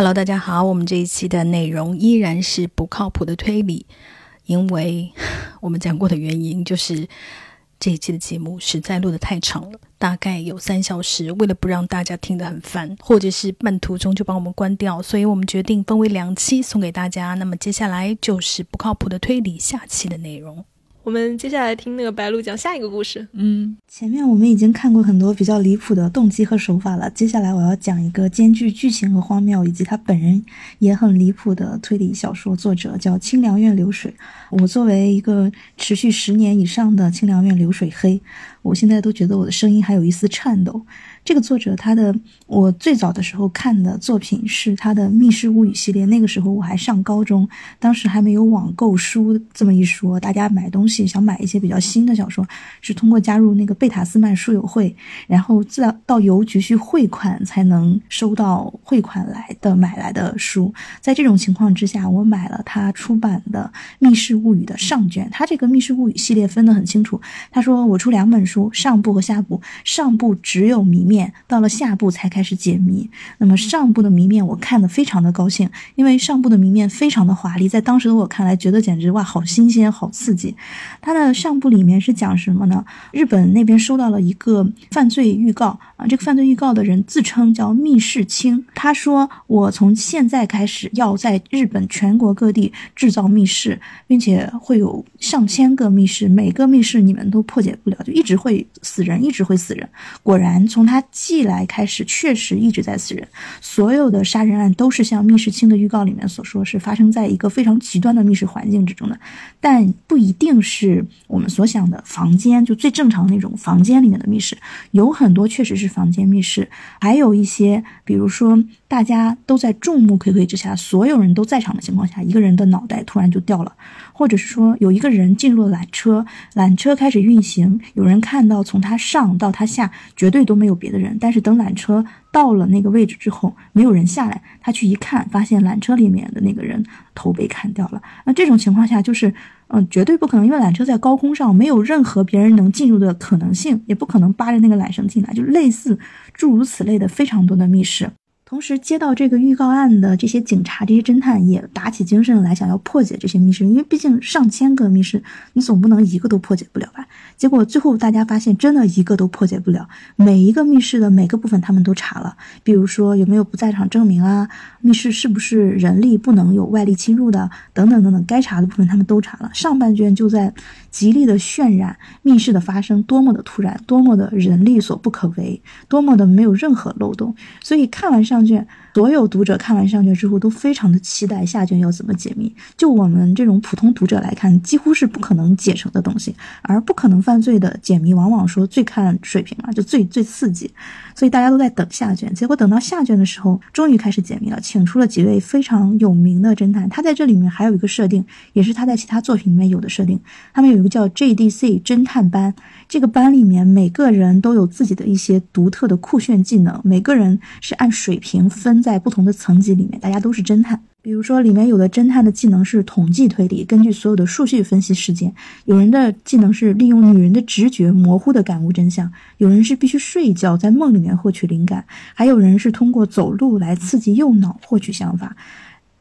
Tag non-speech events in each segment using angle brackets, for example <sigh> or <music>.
Hello，大家好，我们这一期的内容依然是不靠谱的推理，因为 <laughs> 我们讲过的原因就是这一期的节目实在录得太长了，大概有三小时。为了不让大家听得很烦，或者是半途中就把我们关掉，所以我们决定分为两期送给大家。那么接下来就是不靠谱的推理下期的内容。我们接下来听那个白鹿讲下一个故事。嗯，前面我们已经看过很多比较离谱的动机和手法了，接下来我要讲一个兼具剧情和荒谬，以及他本人也很离谱的推理小说作者，叫清凉院流水。我作为一个持续十年以上的清凉院流水黑，我现在都觉得我的声音还有一丝颤抖。这个作者，他的我最早的时候看的作品是他的《密室物语》系列。那个时候我还上高中，当时还没有网购书这么一说。大家买东西想买一些比较新的小说，是通过加入那个贝塔斯曼书友会，然后自到邮局去汇款才能收到汇款来的买来的书。在这种情况之下，我买了他出版的《密室物语》的上卷。他这个《密室物语》系列分得很清楚。他说我出两本书，上部和下部。上部只有谜。面到了下部才开始解谜，那么上部的谜面我看的非常的高兴，因为上部的谜面非常的华丽，在当时的我看来觉得简直哇好新鲜好刺激。它的上部里面是讲什么呢？日本那边收到了一个犯罪预告啊，这个犯罪预告的人自称叫密室清，他说我从现在开始要在日本全国各地制造密室，并且会有上千个密室，每个密室你们都破解不了，就一直会死人，一直会死人。果然从他。寄来开始确实一直在死人，所有的杀人案都是像密室清的预告里面所说，是发生在一个非常极端的密室环境之中的，但不一定是我们所想的房间，就最正常那种房间里面的密室，有很多确实是房间密室，还有一些，比如说大家都在众目睽睽之下，所有人都在场的情况下，一个人的脑袋突然就掉了。或者是说有一个人进入了缆车，缆车开始运行，有人看到从他上到他下绝对都没有别的人，但是等缆车到了那个位置之后，没有人下来，他去一看，发现缆车里面的那个人头被砍掉了。那这种情况下就是，嗯，绝对不可能，因为缆车在高空上，没有任何别人能进入的可能性，也不可能扒着那个缆绳进来，就类似诸如此类的非常多的密室。同时接到这个预告案的这些警察、这些侦探也打起精神来，想要破解这些密室，因为毕竟上千个密室，你总不能一个都破解不了吧？结果最后大家发现，真的一个都破解不了。每一个密室的每个部分他们都查了，比如说有没有不在场证明啊，密室是不是人力不能有外力侵入的，等等等等，该查的部分他们都查了。上半卷就在极力的渲染密室的发生多么的突然，多么的人力所不可为，多么的没有任何漏洞。所以看完上。上卷，所有读者看完上卷之后都非常的期待下卷要怎么解密。就我们这种普通读者来看，几乎是不可能解成的东西。而不可能犯罪的解谜，往往说最看水平嘛，就最最刺激。所以大家都在等下卷。结果等到下卷的时候，终于开始解密了，请出了几位非常有名的侦探。他在这里面还有一个设定，也是他在其他作品里面有的设定。他们有一个叫 JDC 侦探班，这个班里面每个人都有自己的一些独特的酷炫技能，每个人是按水平。分在不同的层级里面，大家都是侦探。比如说，里面有的侦探的技能是统计推理，根据所有的数据分析事件；有人的技能是利用女人的直觉，模糊的感悟真相；有人是必须睡一觉，在梦里面获取灵感；还有人是通过走路来刺激右脑获取想法。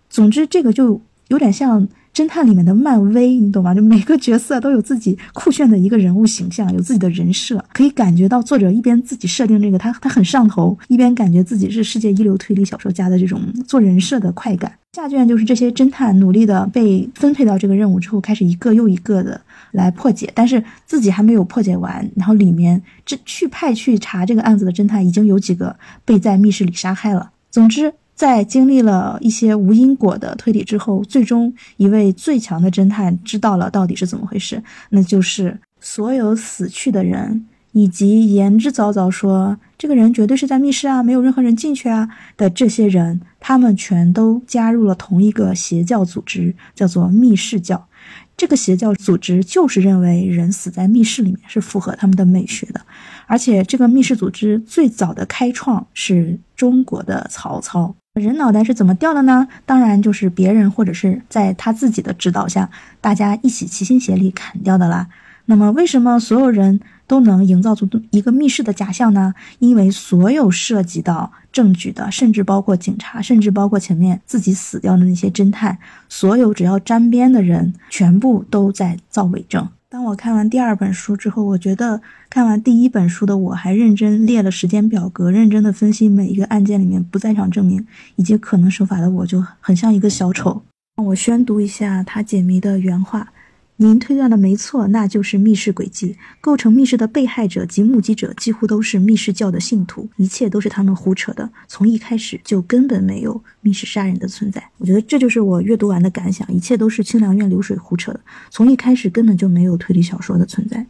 总之，这个就有点像。侦探里面的漫威，你懂吗？就每个角色都有自己酷炫的一个人物形象，有自己的人设，可以感觉到作者一边自己设定这个，他他很上头，一边感觉自己是世界一流推理小说家的这种做人设的快感。下卷就是这些侦探努力的被分配到这个任务之后，开始一个又一个的来破解，但是自己还没有破解完，然后里面这去派去查这个案子的侦探已经有几个被在密室里杀害了。总之。在经历了一些无因果的推理之后，最终一位最强的侦探知道了到底是怎么回事，那就是所有死去的人以及言之凿凿说这个人绝对是在密室啊，没有任何人进去啊的这些人，他们全都加入了同一个邪教组织，叫做密室教。这个邪教组织就是认为人死在密室里面是符合他们的美学的，而且这个密室组织最早的开创是中国的曹操。人脑袋是怎么掉的呢？当然就是别人或者是在他自己的指导下，大家一起齐心协力砍掉的啦。那么为什么所有人都能营造出一个密室的假象呢？因为所有涉及到证据的，甚至包括警察，甚至包括前面自己死掉的那些侦探，所有只要沾边的人，全部都在造伪证。当我看完第二本书之后，我觉得看完第一本书的我还认真列了时间表格，认真的分析每一个案件里面不在场证明以及可能手法的我，就很像一个小丑。让我宣读一下他解谜的原话。您推断的没错，那就是密室诡计。构成密室的被害者及目击者几乎都是密室教的信徒，一切都是他们胡扯的。从一开始就根本没有密室杀人的存在。我觉得这就是我阅读完的感想，一切都是清凉院流水胡扯的。从一开始根本就没有推理小说的存在。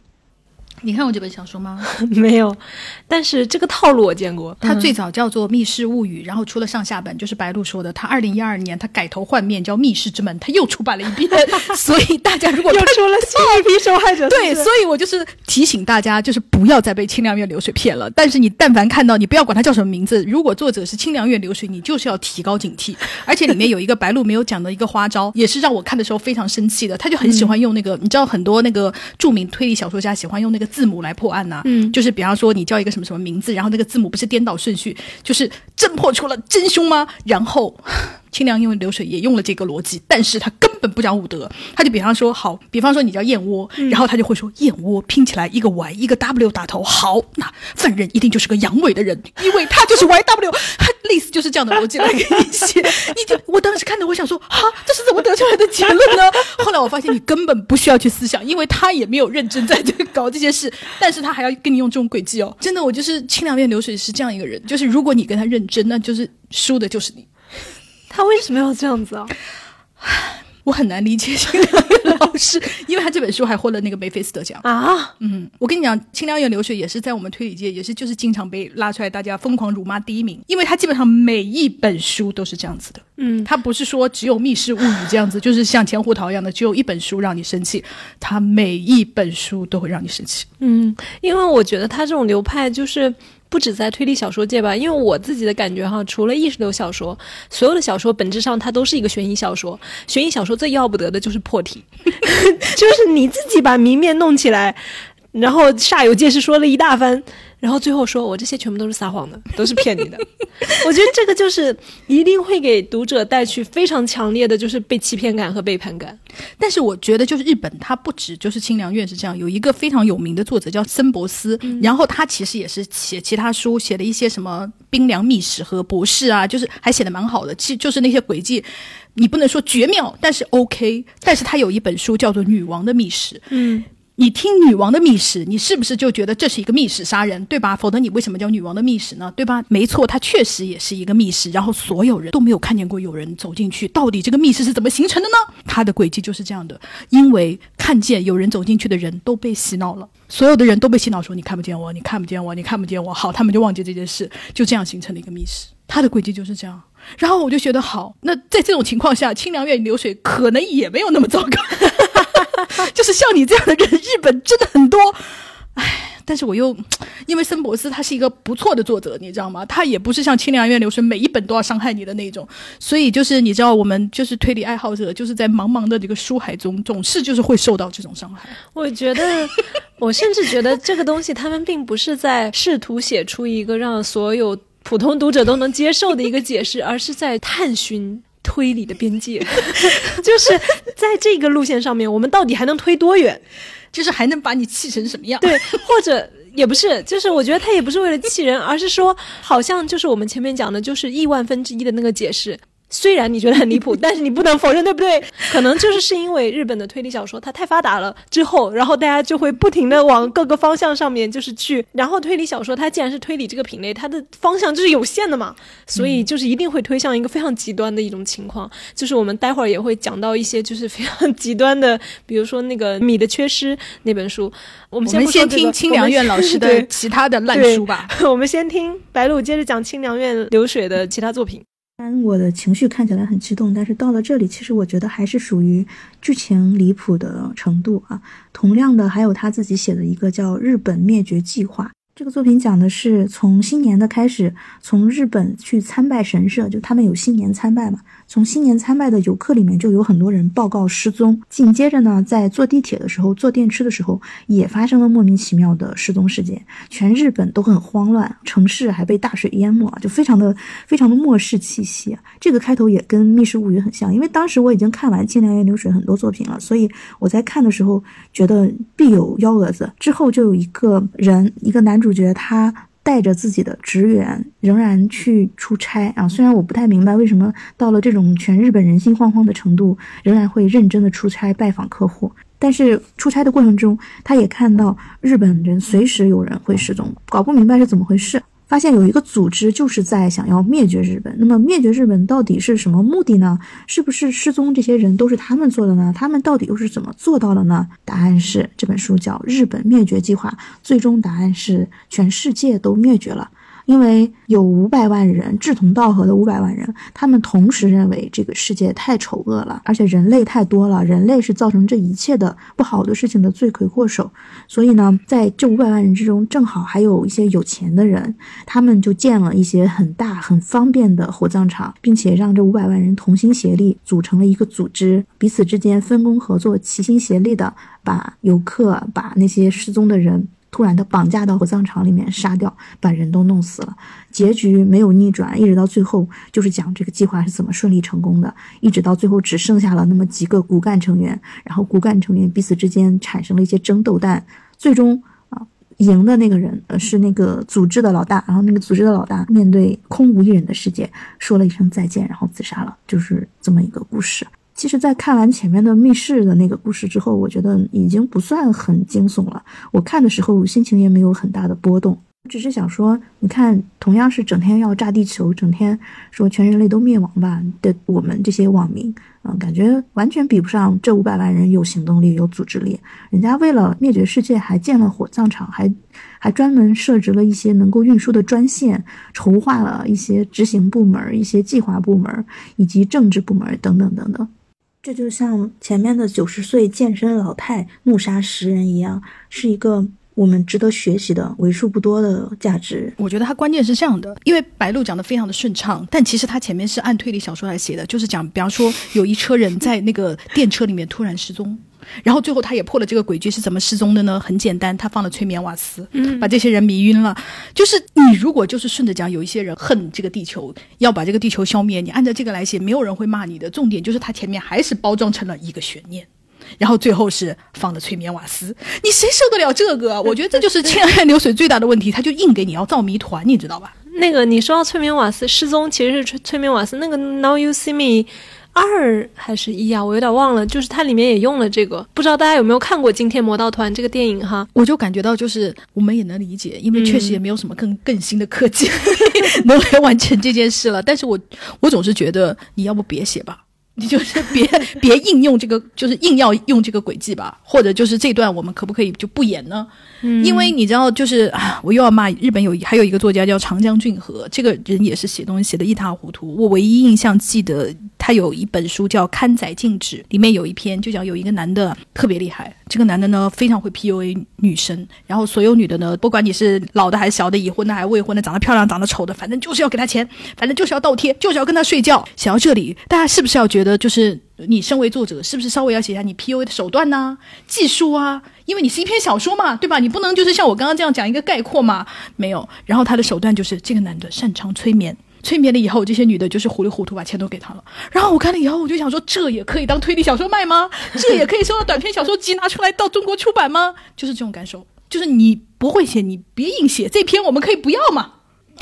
你看过这本小说吗？<laughs> 没有，但是这个套路我见过。它最早叫做《密室物语》，然后出了上下本，就是白鹿说的。他二零一二年他改头换面叫《密室之门》，他又出版了一遍。<laughs> 所以大家如果又出了新一批受害者，对，所以我就是提醒大家，就是不要再被清凉院流水骗了。但是你但凡看到，你不要管它叫什么名字，如果作者是清凉院流水，你就是要提高警惕。而且里面有一个白鹿没有讲的一个花招，也是让我看的时候非常生气的。他就很喜欢用那个，你知道很多那个著名推理小说家喜欢用那个字母来破案。嗯，就是比方说你叫一个什么什么名字，然后那个字母不是颠倒顺序，就是侦破出了真凶吗？然后清凉因为流水也用了这个逻辑，但是他根本不讲武德，他就比方说好，比方说你叫燕窝，然后他就会说燕窝拼起来一个 Y 一个 W 打头，好，那犯人一定就是个阳痿的人，因为他就是 Y W，他类似就是这样的逻辑来给你写，你就我当时看到我想说啊，这是怎么得出来的结论呢？<laughs> 后来我发现你根本不需要去思想，因为他也没有认真在这搞这些事，但是他还要跟你用这种诡计哦，真的，我就是清凉院流水是这样一个人，就是如果你跟他认真，那就是输的就是你。他为什么要这样子啊？<sighs> 我很难理解清凉院老师，<laughs> 因为他这本书还获了那个梅菲斯特奖啊。嗯，我跟你讲，清凉院流水也是在我们推理界也是就是经常被拉出来，大家疯狂辱骂第一名，因为他基本上每一本书都是这样子的。嗯，他不是说只有密室物语这样子，就是像钱胡桃一样的，只有一本书让你生气，他每一本书都会让你生气。嗯，因为我觉得他这种流派就是。不止在推理小说界吧，因为我自己的感觉哈，除了意识流小说，所有的小说本质上它都是一个悬疑小说。悬疑小说最要不得的就是破题，<laughs> 就是你自己把谜面弄起来，然后煞有介事说了一大番。然后最后说，我这些全部都是撒谎的，<laughs> 都是骗你的。<laughs> 我觉得这个就是一定会给读者带去非常强烈的就是被欺骗感和背叛感。但是我觉得，就是日本，它不止就是清凉院是这样，有一个非常有名的作者叫森博斯，然后他其实也是写其他书，写了一些什么冰凉秘史和博士啊，就是还写的蛮好的。其就是那些轨迹，你不能说绝妙，但是 OK。但是他有一本书叫做《女王的秘史》，嗯。你听女王的密室，你是不是就觉得这是一个密室杀人，对吧？否则你为什么叫女王的密室呢？对吧？没错，它确实也是一个密室。然后所有人都没有看见过有人走进去，到底这个密室是怎么形成的呢？它的轨迹就是这样的，因为看见有人走进去的人都被洗脑了，所有的人都被洗脑说你看不见我，你看不见我，你看不见我。好，他们就忘记这件事，就这样形成了一个密室。它的轨迹就是这样。然后我就觉得好，那在这种情况下，清凉院流水可能也没有那么糟糕。<laughs> 就是像你这样的人，日本真的很多。唉，但是我又因为森博斯他是一个不错的作者，你知道吗？他也不是像清凉院流水每一本都要伤害你的那种。所以就是你知道，我们就是推理爱好者，就是在茫茫的这个书海中，总是就是会受到这种伤害。我觉得，我甚至觉得这个东西，他们并不是在试图写出一个让所有普通读者都能接受的一个解释，而是在探寻。推理的边界，<laughs> 就是在这个路线上面，我们到底还能推多远？就是还能把你气成什么样？对，或者也不是，就是我觉得他也不是为了气人，而是说，好像就是我们前面讲的，就是亿万分之一的那个解释。虽然你觉得很离谱，<laughs> 但是你不能否认，对不对？可能就是是因为日本的推理小说它太发达了之后，然后大家就会不停的往各个方向上面就是去，然后推理小说它既然是推理这个品类，它的方向就是有限的嘛，所以就是一定会推向一个非常极端的一种情况。就是我们待会儿也会讲到一些就是非常极端的，比如说那个《米的缺失》那本书。我们先先听清凉院老师的其他的烂书吧。我们先听白鹿接着讲清凉院流水的其他作品。我的情绪看起来很激动，但是到了这里，其实我觉得还是属于剧情离谱的程度啊。同样的，还有他自己写的一个叫《日本灭绝计划》，这个作品讲的是从新年的开始，从日本去参拜神社，就他们有新年参拜嘛。从新年参拜的游客里面，就有很多人报告失踪。紧接着呢，在坐地铁的时候、坐电车的时候，也发生了莫名其妙的失踪事件。全日本都很慌乱，城市还被大水淹没，就非常的、非常的末世气息。这个开头也跟《密室物语》很像，因为当时我已经看完清凉园流水很多作品了，所以我在看的时候觉得必有幺蛾子。之后就有一个人，一个男主角，他。带着自己的职员仍然去出差啊！虽然我不太明白为什么到了这种全日本人心惶惶的程度，仍然会认真的出差拜访客户，但是出差的过程中，他也看到日本人随时有人会失踪，搞不明白是怎么回事。发现有一个组织就是在想要灭绝日本。那么灭绝日本到底是什么目的呢？是不是失踪这些人都是他们做的呢？他们到底又是怎么做到的呢？答案是这本书叫《日本灭绝计划》，最终答案是全世界都灭绝了。因为有五百万人志同道合的五百万人，他们同时认为这个世界太丑恶了，而且人类太多了，人类是造成这一切的不好的事情的罪魁祸首。所以呢，在这五百万人之中，正好还有一些有钱的人，他们就建了一些很大很方便的火葬场，并且让这五百万人同心协力组成了一个组织，彼此之间分工合作，齐心协力的把游客、把那些失踪的人。突然的绑架到火葬场里面杀掉，把人都弄死了，结局没有逆转，一直到最后就是讲这个计划是怎么顺利成功的，一直到最后只剩下了那么几个骨干成员，然后骨干成员彼此之间产生了一些争斗，但最终啊赢的那个人呃是那个组织的老大，然后那个组织的老大面对空无一人的世界说了一声再见，然后自杀了，就是这么一个故事。其实，在看完前面的密室的那个故事之后，我觉得已经不算很惊悚了。我看的时候心情也没有很大的波动，只是想说，你看，同样是整天要炸地球，整天说全人类都灭亡吧的我们这些网民，嗯，感觉完全比不上这五百万人有行动力、有组织力。人家为了灭绝世界，还建了火葬场，还还专门设置了一些能够运输的专线，筹划了一些执行部门、一些计划部门以及政治部门等等等等。这就像前面的九十岁健身老太怒杀十人一样，是一个我们值得学习的为数不多的价值。我觉得它关键是这样的，因为白鹿讲的非常的顺畅，但其实它前面是按推理小说来写的，就是讲，比方说有一车人在那个电车里面突然失踪。然后最后他也破了这个诡计，是怎么失踪的呢？很简单，他放了催眠瓦斯，嗯把这些人迷晕了。就是你如果就是顺着讲，有一些人恨这个地球，要把这个地球消灭，你按照这个来写，没有人会骂你的。重点就是他前面还是包装成了一个悬念，然后最后是放了催眠瓦斯，你谁受得了这个？我觉得这就是《千爱流水》最大的问题，他就硬给你要造谜团，你知道吧？那个你说到催眠瓦斯失踪，其实是催催眠瓦斯。那个 Now You See Me。二还是一啊？我有点忘了，就是它里面也用了这个，不知道大家有没有看过《惊天魔盗团》这个电影哈？我就感觉到，就是我们也能理解，因为确实也没有什么更更新的科技 <laughs> 能来完成这件事了。但是我我总是觉得，你要不别写吧。你就是别别硬用这个，就是硬要用这个轨迹吧，或者就是这段我们可不可以就不演呢？嗯，因为你知道，就是啊我又要骂日本有还有一个作家叫长江俊和，这个人也是写东西写的一塌糊涂。我唯一印象记得他有一本书叫《刊载禁止》，里面有一篇就讲有一个男的特别厉害，这个男的呢非常会 PUA 女生，然后所有女的呢，不管你是老的还是小的，已婚的还是未婚的，长得漂亮长得丑的，反正就是要给他钱，反正就是要倒贴，就是要跟他睡觉。想到这里，大家是不是要觉得？就是你身为作者，是不是稍微要写下你 PUA 的手段呢？技术啊，因为你是一篇小说嘛，对吧？你不能就是像我刚刚这样讲一个概括嘛？没有。然后他的手段就是这个男的擅长催眠，催眠了以后，这些女的就是糊里糊涂把钱都给他了。然后我看了以后，我就想说，这也可以当推理小说卖吗？<laughs> 这也可以收到短篇小说集拿出来到中国出版吗？就是这种感受，就是你不会写，你别硬写，这篇我们可以不要嘛？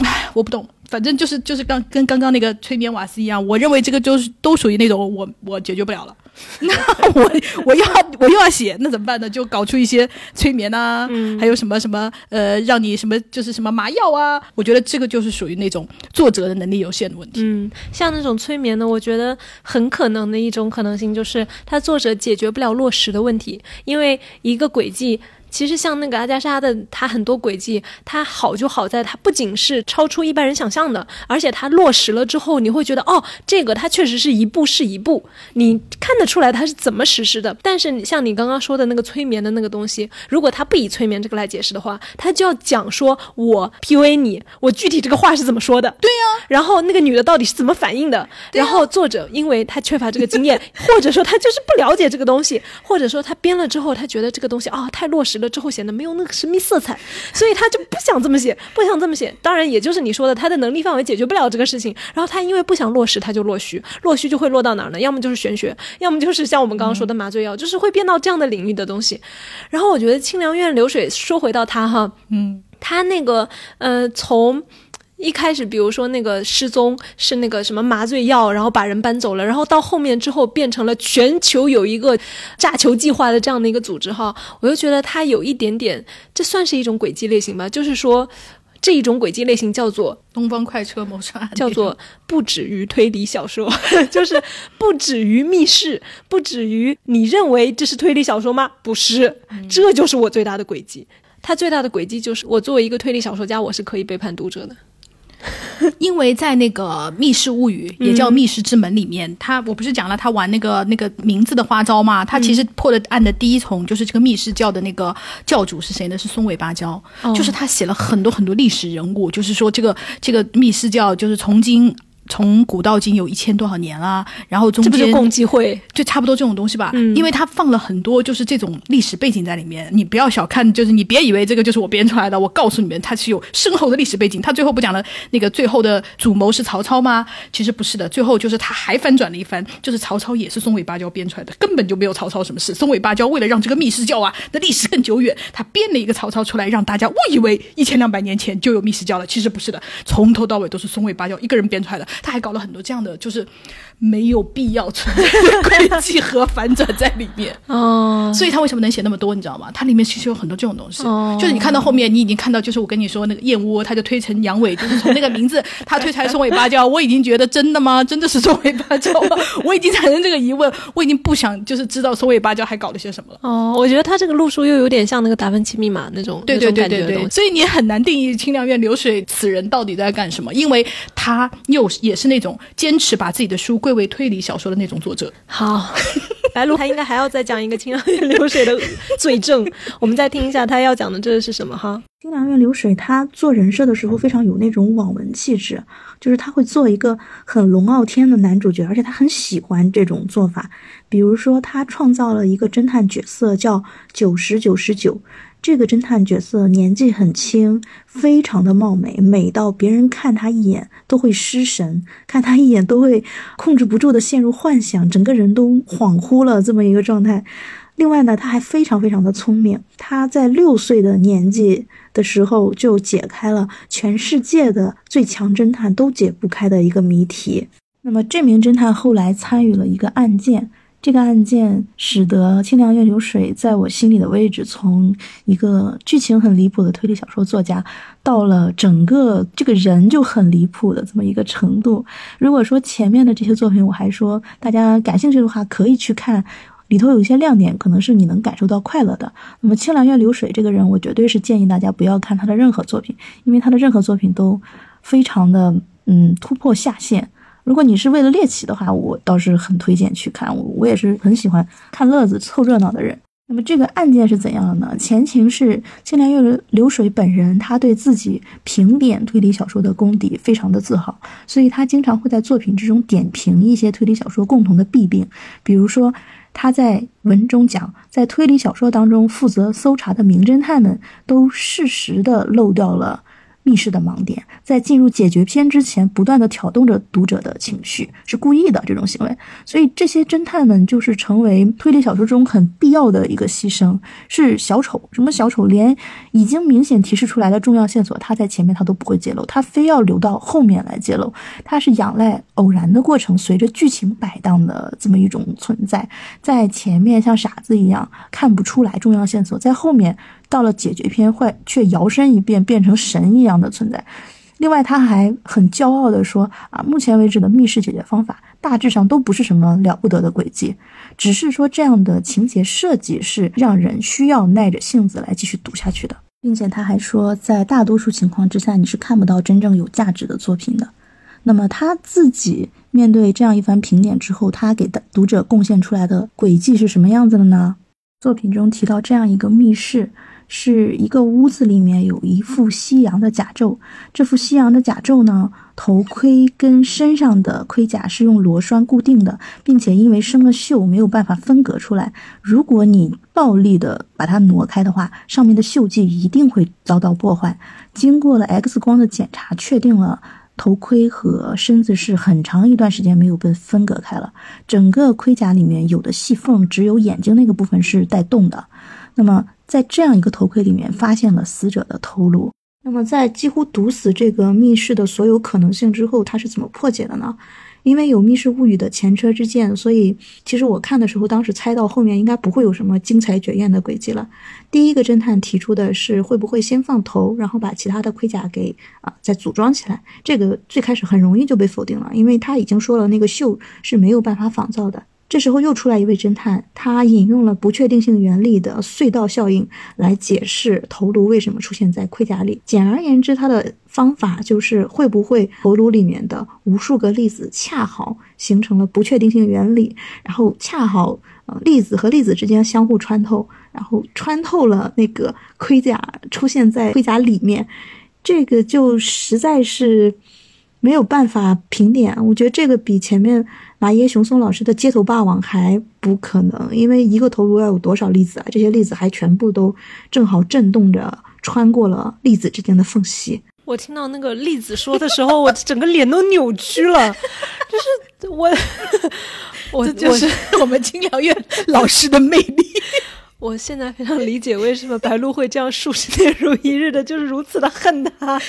唉，我不懂。反正就是就是刚跟刚刚那个催眠瓦斯一样，我认为这个就是都属于那种我我解决不了了，<laughs> 那我我要我又要写，那怎么办呢？就搞出一些催眠啊，还有什么什么呃，让你什么就是什么麻药啊？我觉得这个就是属于那种作者的能力有限的问题。嗯，像那种催眠呢，我觉得很可能的一种可能性就是他作者解决不了落实的问题，因为一个轨迹。其实像那个阿加莎的，她很多轨迹，它好就好在它不仅是超出一般人想象的，而且它落实了之后，你会觉得哦，这个它确实是一步是一步，你看得出来它是怎么实施的。但是像你刚刚说的那个催眠的那个东西，如果他不以催眠这个来解释的话，他就要讲说我 PUA 你，我具体这个话是怎么说的？对呀、然后那个女的到底是怎么反应的？然后作者因为他缺乏这个经验，<laughs> 或者说他就是不了解这个东西，或者说他编了之后他觉得这个东西啊、太落实了之后显得没有那个神秘色彩，所以他就不想这么写，不想这么写。当然，也就是你说的，他的能力范围解决不了这个事情，然后他因为不想落实，他就落虚，落虚就会落到哪儿呢？要么就是玄学，要么就是像我们刚刚说的麻醉药，就是会变到这样的领域的东西。然后我觉得清凉院流水，说回到他哈，嗯，他那个呃，从一开始，比如说那个失踪是那个什么麻醉药，然后把人搬走了，然后到后面之后变成了全球有一个炸球计划的这样的一个组织哈，我就觉得它有一点点，这算是一种轨迹类型吧，就是说这一种轨迹类型叫做东方快车谋杀案叫做不止于推理小说，<laughs> 就是不止于密室，不止于你认为这是推理小说吗？不是，这就是我最大的轨迹。它最大的轨迹就是，我作为一个推理小说家，我是可以背叛读者的。<laughs> 因为在那个《密室物语》也叫《密室之门》里面，他我不是讲了他玩那个那个名字的花招吗？他其实破的案的第一重就是这个密室教的那个教主是谁呢？是松尾芭蕉，就是他写了很多很多历史人物，就是说这个这个密室教就是从今。从古到今有一千多少年啦，然后中间这不就共济会？就差不多这种东西吧，嗯因为他放了很多就是这种历史背景在里面，你不要小看，就是你别以为这个就是我编出来的，我告诉你们，它是有深厚的历史背景。他最后不讲了，那个最后的主谋是曹操吗？其实不是的，最后就是他还翻转了一番，就是曹操也是松尾芭蕉编出来的，根本就没有曹操什么事。松尾芭蕉为了让这个密室教啊的历史更久远，他编了一个曹操出来，让大家误以为一千两百年前就有密室教了，其实不是的，从头到尾都是松尾芭蕉一个人编出来的。他还搞了很多这样的，就是没有必要存在的轨迹和反转在里面。哦，所以他为什么能写那么多，你知道吗？它里面其实有很多这种东西，哦就是你看到后面，你已经看到，就是我跟你说那个燕窝，他就推成阳痿，就是从那个名字他推出来松尾芭蕉，我已经觉得真的吗？真的是松尾芭蕉吗？<laughs> 我已经产生这个疑问，我已经不想就是知道松尾芭蕉还搞了些什么了。哦，我觉得他这个路数又有点像那个达芬奇密码那种对对对对对。所以你很难定义清凉院流水此人到底在干什么，因为他又也是那种坚持把自己的书归为推理小说的那种作者。好，白鹿他应该还要再讲一个清凉院流水的 <laughs> 罪证，我们再听一下他要讲的这是什么哈？清凉院流水，他做人设的时候非常有那种网文气质，就是他会做一个很龙傲天的男主角，而且他很喜欢这种做法。比如说，他创造了一个侦探角色叫九十九十九，这个侦探角色年纪很轻，非常的貌美，美到别人看他一眼都会失神，看他一眼都会控制不住的陷入幻想，整个人都恍惚了这么一个状态。另外呢，他还非常非常的聪明，他在六岁的年纪的时候就解开了全世界的最强侦探都解不开的一个谜题。那么这名侦探后来参与了一个案件，这个案件使得《清凉院流水》在我心里的位置从一个剧情很离谱的推理小说作家，到了整个这个人就很离谱的这么一个程度。如果说前面的这些作品，我还说大家感兴趣的话可以去看。里头有一些亮点，可能是你能感受到快乐的。那么清凉院流水这个人，我绝对是建议大家不要看他的任何作品，因为他的任何作品都非常的嗯突破下限。如果你是为了猎奇的话，我倒是很推荐去看。我我也是很喜欢看乐子、凑热闹的人。那么这个案件是怎样的呢？前情是清凉院流水本人，他对自己评点推理小说的功底非常的自豪，所以他经常会在作品之中点评一些推理小说共同的弊病，比如说。他在文中讲，在推理小说当中负责搜查的名侦探们都适时的漏掉了密室的盲点，在进入解决篇之前，不断的挑动着读者的情绪，是故意的这种行为。所以这些侦探们就是成为推理小说中很必要的一个牺牲，是小丑。什么小丑？连已经明显提示出来的重要线索，他在前面他都不会揭露，他非要留到后面来揭露。他是仰赖偶然的过程，随着剧情摆荡的这么一种存在，在前面像傻子一样看不出来重要线索，在后面到了解决篇会却摇身一变变成神一样的存在。另外，他还很骄傲地说：“啊，目前为止的密室解决方法大致上都不是什么了不得的轨迹，只是说这样的情节设计是让人需要耐着性子来继续读下去的，并且他还说，在大多数情况之下，你是看不到真正有价值的作品的。那么他自己面对这样一番评点之后，他给的读者贡献出来的轨迹是什么样子的呢？作品中提到这样一个密室。”是一个屋子里面有一副西洋的甲胄，这副西洋的甲胄呢，头盔跟身上的盔甲是用螺栓固定的，并且因为生了锈，没有办法分隔出来。如果你暴力的把它挪开的话，上面的锈迹一定会遭到破坏。经过了 X 光的检查，确定了头盔和身子是很长一段时间没有被分隔开了。整个盔甲里面有的细缝，只有眼睛那个部分是带动的。那么。在这样一个头盔里面发现了死者的头颅。那么，在几乎堵死这个密室的所有可能性之后，他是怎么破解的呢？因为有《密室物语》的前车之鉴，所以其实我看的时候，当时猜到后面应该不会有什么精彩绝艳的轨迹了。第一个侦探提出的是，会不会先放头，然后把其他的盔甲给啊再组装起来？这个最开始很容易就被否定了，因为他已经说了，那个锈是没有办法仿造的。这时候又出来一位侦探，他引用了不确定性原理的隧道效应来解释头颅为什么出现在盔甲里。简而言之，他的方法就是会不会头颅里面的无数个粒子恰好形成了不确定性原理，然后恰好呃粒子和粒子之间相互穿透，然后穿透了那个盔甲出现在盔甲里面，这个就实在是。没有办法评点，我觉得这个比前面马耶熊松老师的街头霸王还不可能，因为一个头颅要有多少粒子啊？这些粒子还全部都正好震动着，穿过了粒子之间的缝隙。我听到那个粒子说的时候，我整个脸都扭曲了，<laughs> 就是我，我就是 <laughs> 我们清凉院老师的魅力。<laughs> 我现在非常理解为什么白鹿会这样数十年如一日的，就是如此的恨他，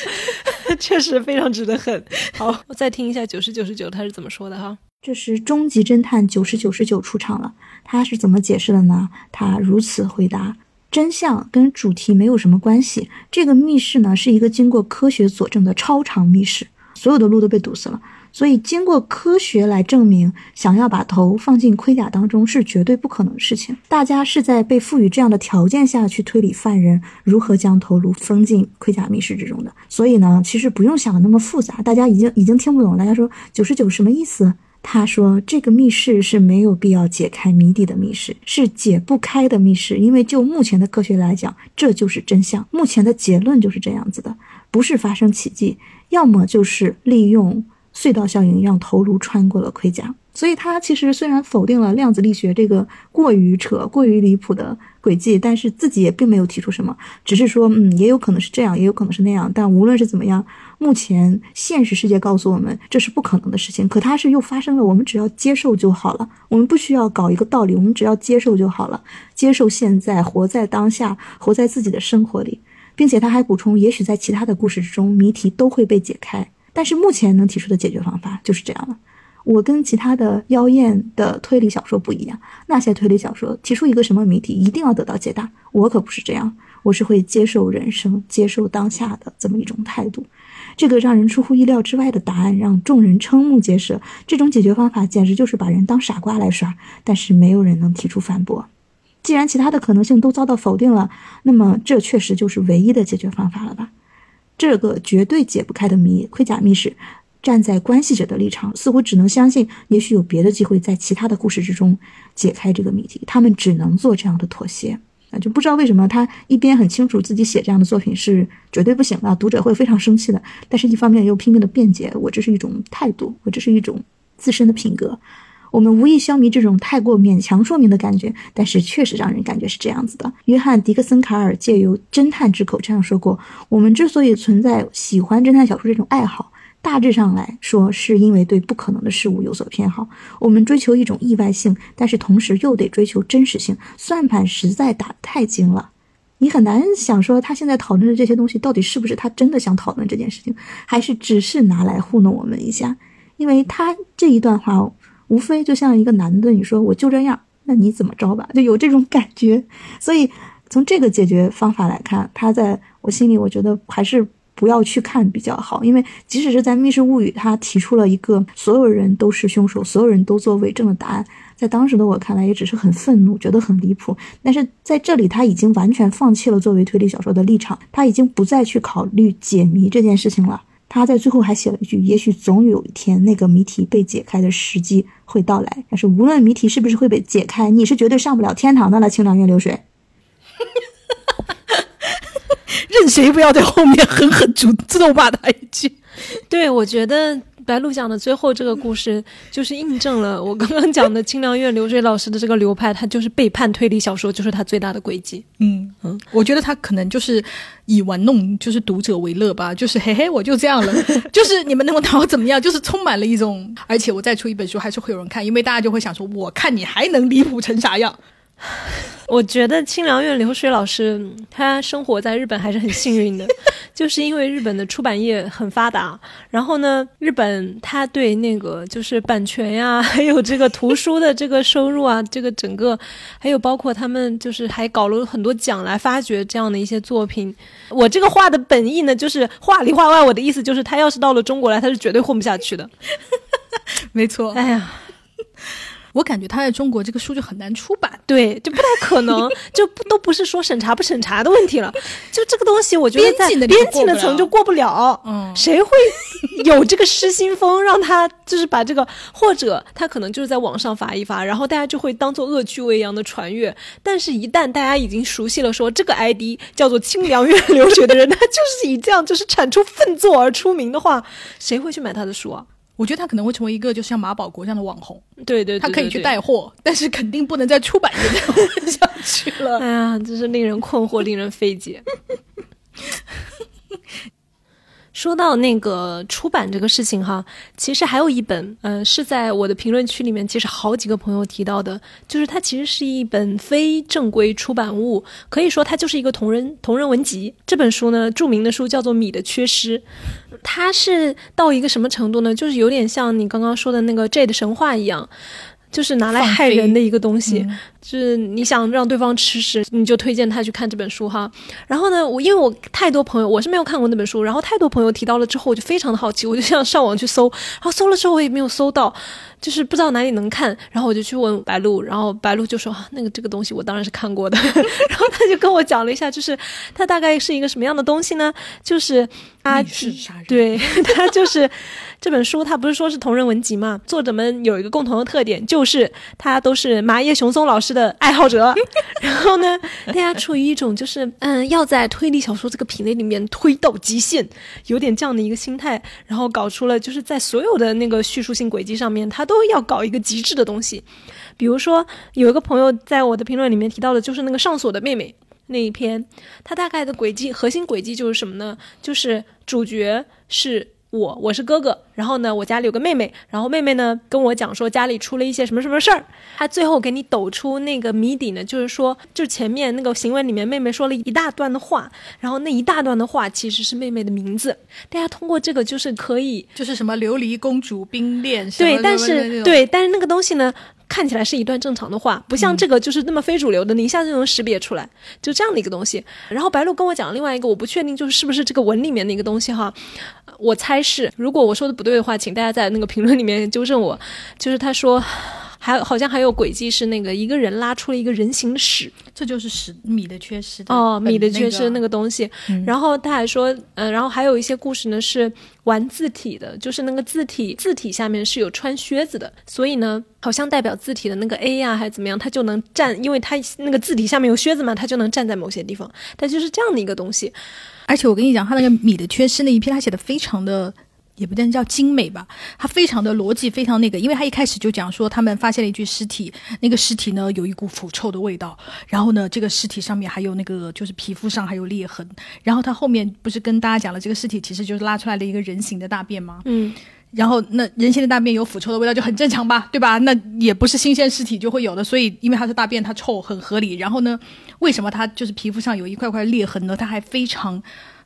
确实非常值得恨。好，我再听一下九十九十九他是怎么说的哈。这时终极侦探九十九十九出场了，他是怎么解释的呢？他如此回答：真相跟主题没有什么关系，这个密室呢是一个经过科学佐证的超长密室，所有的路都被堵死了。所以，经过科学来证明，想要把头放进盔甲当中是绝对不可能的事情。大家是在被赋予这样的条件下去推理犯人如何将头颅封进盔甲密室之中的。所以呢，其实不用想的那么复杂。大家已经已经听不懂。大家说九十九什么意思？他说这个密室是没有必要解开谜底的密室，是解不开的密室。因为就目前的科学来讲，这就是真相。目前的结论就是这样子的，不是发生奇迹，要么就是利用。隧道效应让头颅穿过了盔甲，所以他其实虽然否定了量子力学这个过于扯、过于离谱的轨迹，但是自己也并没有提出什么，只是说，嗯，也有可能是这样，也有可能是那样。但无论是怎么样，目前现实世界告诉我们这是不可能的事情。可它是又发生了，我们只要接受就好了。我们不需要搞一个道理，我们只要接受就好了。接受现在，活在当下，活在自己的生活里，并且他还补充，也许在其他的故事之中，谜题都会被解开。但是目前能提出的解决方法就是这样了。我跟其他的妖艳的推理小说不一样，那些推理小说提出一个什么谜题，一定要得到解答。我可不是这样，我是会接受人生、接受当下的这么一种态度。这个让人出乎意料之外的答案让众人瞠目结舌。这种解决方法简直就是把人当傻瓜来耍。但是没有人能提出反驳。既然其他的可能性都遭到否定了，那么这确实就是唯一的解决方法了吧？这个绝对解不开的谜，盔甲密室，站在关系者的立场，似乎只能相信，也许有别的机会在其他的故事之中解开这个谜题。他们只能做这样的妥协，啊，就不知道为什么他一边很清楚自己写这样的作品是绝对不行的，读者会非常生气的，但是一方面又拼命的辩解，我这是一种态度，我这是一种自身的品格。我们无意消弭这种太过勉强说明的感觉，但是确实让人感觉是这样子的。约翰·迪克森·卡尔借由侦探之口这样说过：“我们之所以存在喜欢侦探小说这种爱好，大致上来说，是因为对不可能的事物有所偏好。我们追求一种意外性，但是同时又得追求真实性。算盘实在打得太精了，你很难想说他现在讨论的这些东西到底是不是他真的想讨论这件事情，还是只是拿来糊弄我们一下？因为他这一段话。”无非就像一个男的，你说我就这样，那你怎么着吧？就有这种感觉。所以从这个解决方法来看，他在我心里，我觉得还是不要去看比较好，因为即使是在《密室物语》，他提出了一个所有人都是凶手，所有人都做伪证的答案，在当时的我看来，也只是很愤怒，觉得很离谱。但是在这里，他已经完全放弃了作为推理小说的立场，他已经不再去考虑解谜这件事情了。他在最后还写了一句：“也许总有一天，那个谜题被解开的时机会到来。但是无论谜题是不是会被解开，你是绝对上不了天堂的了。”清凉院流水，<laughs> <laughs> 任谁不要在后面狠狠诅咒骂他一句。<laughs> 对，我觉得。白鹿讲的最后这个故事，就是印证了我刚刚讲的清凉院流水老师的这个流派，他就是背叛推理小说，就是他最大的轨迹。嗯嗯，我觉得他可能就是以玩弄就是读者为乐吧，就是嘿嘿，我就这样了，<laughs> 就是你们能够拿我怎么样，就是充满了一种，而且我再出一本书还是会有人看，因为大家就会想说，我看你还能离谱成啥样。<laughs> 我觉得清凉院流水老师他生活在日本还是很幸运的，<laughs> 就是因为日本的出版业很发达。然后呢，日本他对那个就是版权呀，还有这个图书的这个收入啊，这个整个还有包括他们就是还搞了很多奖来发掘这样的一些作品。我这个话的本意呢，就是话里话外，我的意思就是他要是到了中国来，他是绝对混不下去的。没错，哎呀。我感觉他在中国这个书就很难出版，对，就不太可能，<laughs> 就不都不是说审查不审查的问题了，就这个东西，我觉得在边境的层就过不了，嗯，谁会有这个失心疯让他就是把这个，或者他可能就是在网上发一发，然后大家就会当做恶趣味一样的传阅，但是，一旦大家已经熟悉了说这个 ID 叫做清凉院留学的人，他就是以这样就是产出粪作而出名的话，谁会去买他的书啊？我觉得他可能会成为一个就像马保国这样的网红，对对，他可以去带货，但是肯定不能在出版业混 <laughs> 下去了。哎呀，真是令人困惑，令人费解。说到那个出版这个事情哈，其实还有一本，呃，是在我的评论区里面，其实好几个朋友提到的，就是它其实是一本非正规出版物，可以说它就是一个同人同人文集。这本书呢，著名的书叫做《米的缺失》，它是到一个什么程度呢？就是有点像你刚刚说的那个 J 的神话一样。就是拿来害人的一个东西，就是你想让对方吃屎，你就推荐他去看这本书哈。然后呢，我因为我太多朋友，我是没有看过那本书，然后太多朋友提到了之后，我就非常的好奇，我就想上网去搜，然后搜了之后我也没有搜到。就是不知道哪里能看，然后我就去问白鹿，然后白鹿就说：“那个这个东西我当然是看过的。<laughs> ”然后他就跟我讲了一下，就是它大概是一个什么样的东西呢？就是啊，对，<laughs> 他就是这本书，它不是说是同人文集嘛？作者们有一个共同的特点，就是他都是麻叶雄松老师的爱好者。<laughs> 然后呢，大家处于一种就是嗯，要在推理小说这个品类里面推到极限，有点这样的一个心态，然后搞出了就是在所有的那个叙述性轨迹上面，他。都要搞一个极致的东西，比如说有一个朋友在我的评论里面提到的，就是那个上锁的妹妹那一篇，它大概的轨迹核心轨迹就是什么呢？就是主角是。我我是哥哥，然后呢，我家里有个妹妹，然后妹妹呢跟我讲说家里出了一些什么什么事儿，他最后给你抖出那个谜底呢，就是说，就前面那个行为里面妹妹说了一大段的话，然后那一大段的话其实是妹妹的名字，大家通过这个就是可以，就是什么琉璃公主冰恋，对，但是对，但是那个东西呢。看起来是一段正常的话，不像这个就是那么非主流的，你一下就能识别出来，就这样的一个东西。然后白露跟我讲另外一个，我不确定就是是不是这个文里面的一个东西哈，我猜是。如果我说的不对的话，请大家在那个评论里面纠正我。就是他说。还好像还有轨迹是那个一个人拉出了一个人形屎，这就是屎米的缺失哦，米的缺失那个东西。然后他还说，嗯，然后还有一些故事呢是玩字体的，就是那个字体字体下面是有穿靴子的，所以呢，好像代表字体的那个 A 呀还是怎么样，它就能站，因为它那个字体下面有靴子嘛，它就能站在某些地方。它就是这样的一个东西。而且我跟你讲，他那个米的缺失那一篇，他写的非常的。也不能叫精美吧，它非常的逻辑，非常那个，因为他一开始就讲说他们发现了一具尸体，那个尸体呢有一股腐臭的味道，然后呢这个尸体上面还有那个就是皮肤上还有裂痕，然后他后面不是跟大家讲了这个尸体其实就是拉出来的一个人形的大便吗？嗯，然后那人形的大便有腐臭的味道就很正常吧，对吧？那也不是新鲜尸体就会有的，所以因为它是大便它臭很合理。然后呢，为什么它就是皮肤上有一块块裂痕呢？它还非常。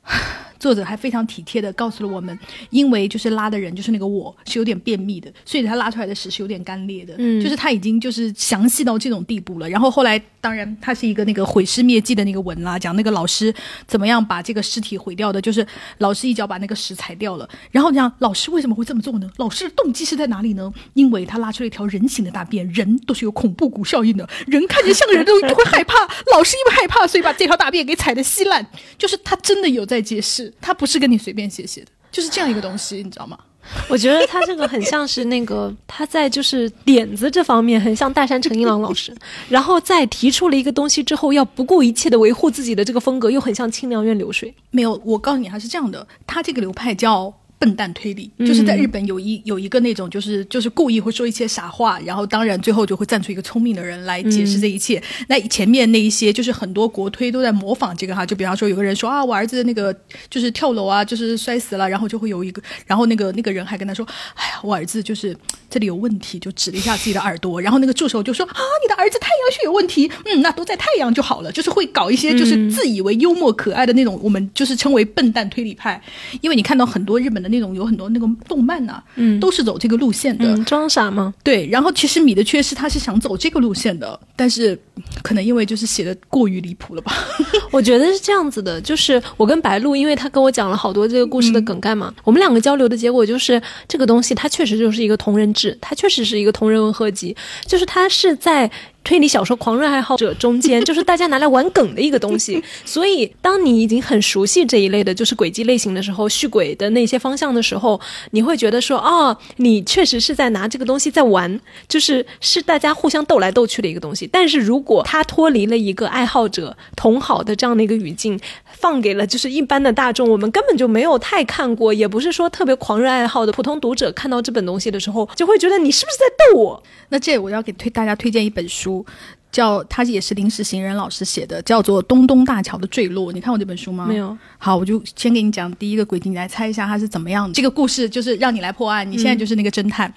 <laughs> 作者还非常体贴的告诉了我们，因为就是拉的人就是那个我是有点便秘的，所以他拉出来的屎是有点干裂的，嗯就是他已经就是详细到这种地步了。然后后来，当然他是一个那个毁尸灭迹的那个文啦，讲那个老师怎么样把这个尸体毁掉的，就是老师一脚把那个屎踩掉了。然后讲老师为什么会这么做呢？老师的动机是在哪里呢？因为他拉出了一条人形的大便，人都是有恐怖谷效应的，人看见像个人都都会害怕，老师因为害怕，所以把这条大便给踩得稀烂。就是他真的有在解释，他不是跟你随便写写的，就是这样一个东西，你知道吗？<laughs> 我觉得他这个很像是那个他在就是点子这方面很像大山诚一郎老师，<laughs> 然后在提出了一个东西之后，要不顾一切的维护自己的这个风格，又很像清凉院流水。没有，我告诉你，他是这样的，他这个流派叫。笨蛋推理就是在日本有一有一个那种就是就是故意会说一些傻话，然后当然最后就会站出一个聪明的人来解释这一切。那前面那一些就是很多国推都在模仿这个哈，就比方说有个人说啊，我儿子那个就是跳楼啊，就是摔死了，然后就会有一个，然后那个那个人还跟他说，哎呀，我儿子就是这里有问题，就指了一下自己的耳朵，然后那个助手就说啊，你的儿子太阳穴有问题，嗯，那都在太阳就好了，就是会搞一些就是自以为幽默可爱的那种，我们就是称为笨蛋推理派，因为你看到很多日本的那种有很多那个动漫呐、嗯。都是走这个路线的，嗯，装傻吗？对，然后其实米的缺失他是想走这个路线的，但是可能因为就是写的过于离谱了吧。<laughs> 我觉得是这样子的，就是我跟白露，因为他跟我讲了好多这个故事的梗概嘛，我们两个交流的结果就是这个东西它确实就是一个同人志，它确实是一个同人文合集，就是它是在。推理小说狂热爱好者中间，就是大家拿来玩梗的一个东西。<laughs> 所以，当你已经很熟悉这一类的，就是轨迹类型的时候，续轨的那些方向的时候，你会觉得说，哦，你确实是在拿这个东西在玩，就是是大家互相斗来斗去的一个东西。但是如果它脱离了一个爱好者同好的这样的一个语境，放给了就是一般的大众，我们根本就没有太看过，也不是说特别狂热爱好的普通读者看到这本东西的时候，就会觉得你是不是在逗我？那这我要给推大家推荐一本书，叫他也是临时行人老师写的，叫做《东东大桥的坠落》。你看过这本书吗？没有。好，我就先给你讲第一个轨迹，你来猜一下它是怎么样的。这个故事就是让你来破案，你现在就是那个侦探，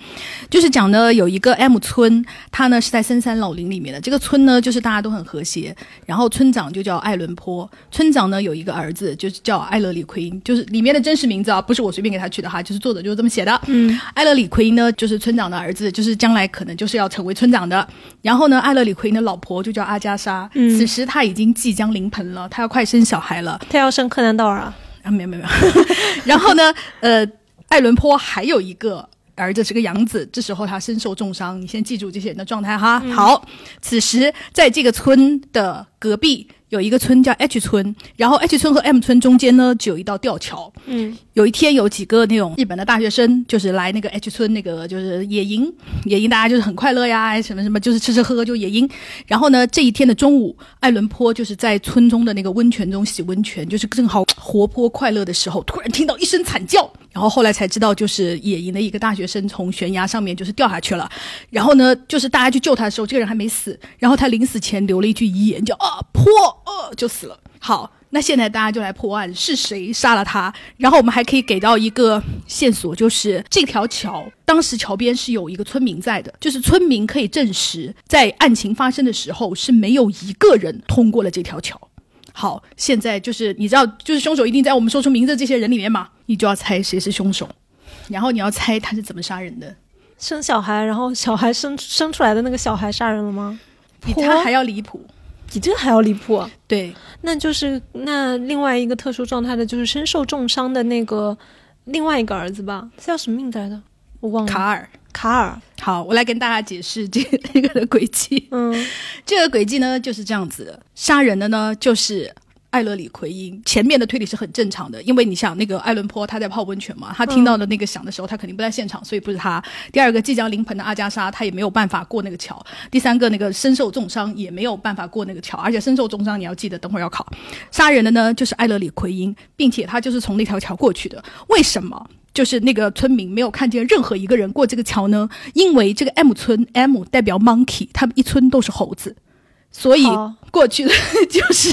就是讲的有一个 M 村，它呢是在深山老林里面的。这个村呢就是大家都很和谐，然后村长就叫艾伦坡，村长呢有一个儿子就是叫艾勒里奎因，就是里面的真实名字啊，不是我随便给他取的哈，就是作者就是这么写的。嗯，艾勒里奎因呢就是村长的儿子，就是将来可能就是要成为村长的。然后呢，艾勒里奎因的老婆就叫阿加莎，嗯此时他已经即将临盆了，他要快生小孩了。他要生柯南道尔啊。啊，没有没有没有。<laughs> 然后呢，呃，艾伦坡还有一个儿子是个养子，这时候他身受重伤。你先记住这些人的状态哈。好，此时在这个村的隔壁有一个村叫 H 村，然后 H 村和 M 村中间呢就有一道吊桥。嗯有一天有几个那种日本的大学生，就是来那个 H 村那个就是野营，野营大家就是很快乐呀，什么什么就是吃吃喝喝就野营。然后呢，这一天的中午，艾伦坡就是在村中的那个温泉中洗温泉，就是正好活泼快乐的时候，突然听到一声惨叫，然后后来才知道就是野营的一个大学生从悬崖上面就是掉下去了。然后呢，就是大家去救他的时候，这个人还没死，然后他临死前留了一句遗言，叫啊坡呃就死了。好。那现在大家就来破案，是谁杀了他？然后我们还可以给到一个线索，就是这条桥当时桥边是有一个村民在的，就是村民可以证实，在案情发生的时候是没有一个人通过了这条桥。好，现在就是你知道，就是凶手一定在我们说出名字这些人里面嘛，你就要猜谁是凶手，然后你要猜他是怎么杀人的，生小孩，然后小孩生生出来的那个小孩杀人了吗？比他还要离谱。比这个还要离谱、啊。对，那就是那另外一个特殊状态的，就是身受重伤的那个另外一个儿子吧，他叫什么名字来着？我忘了。卡尔。卡尔。好，我来跟大家解释这个这个的轨迹。嗯 <laughs> 这个轨迹呢就是这样子的，杀人的呢就是艾勒里奎因。前面的推理是很正常的，因为你想那个艾伦坡他在泡温泉嘛，他听到的那个响的时候，他肯定不在现场，所以不是他。第二个即将临盆的阿加莎，他也没有办法过那个桥。第三个那个身受重伤也没有办法过那个桥，而且身受重伤你要记得等会儿要考。杀人的呢就是艾勒里奎因，并且他就是从那条桥过去的。为什么？就是那个村民没有看见任何一个人过这个桥呢？因为这个 M 村 M 代表 monkey，他们一村都是猴子，所以过去的 <laughs> 就是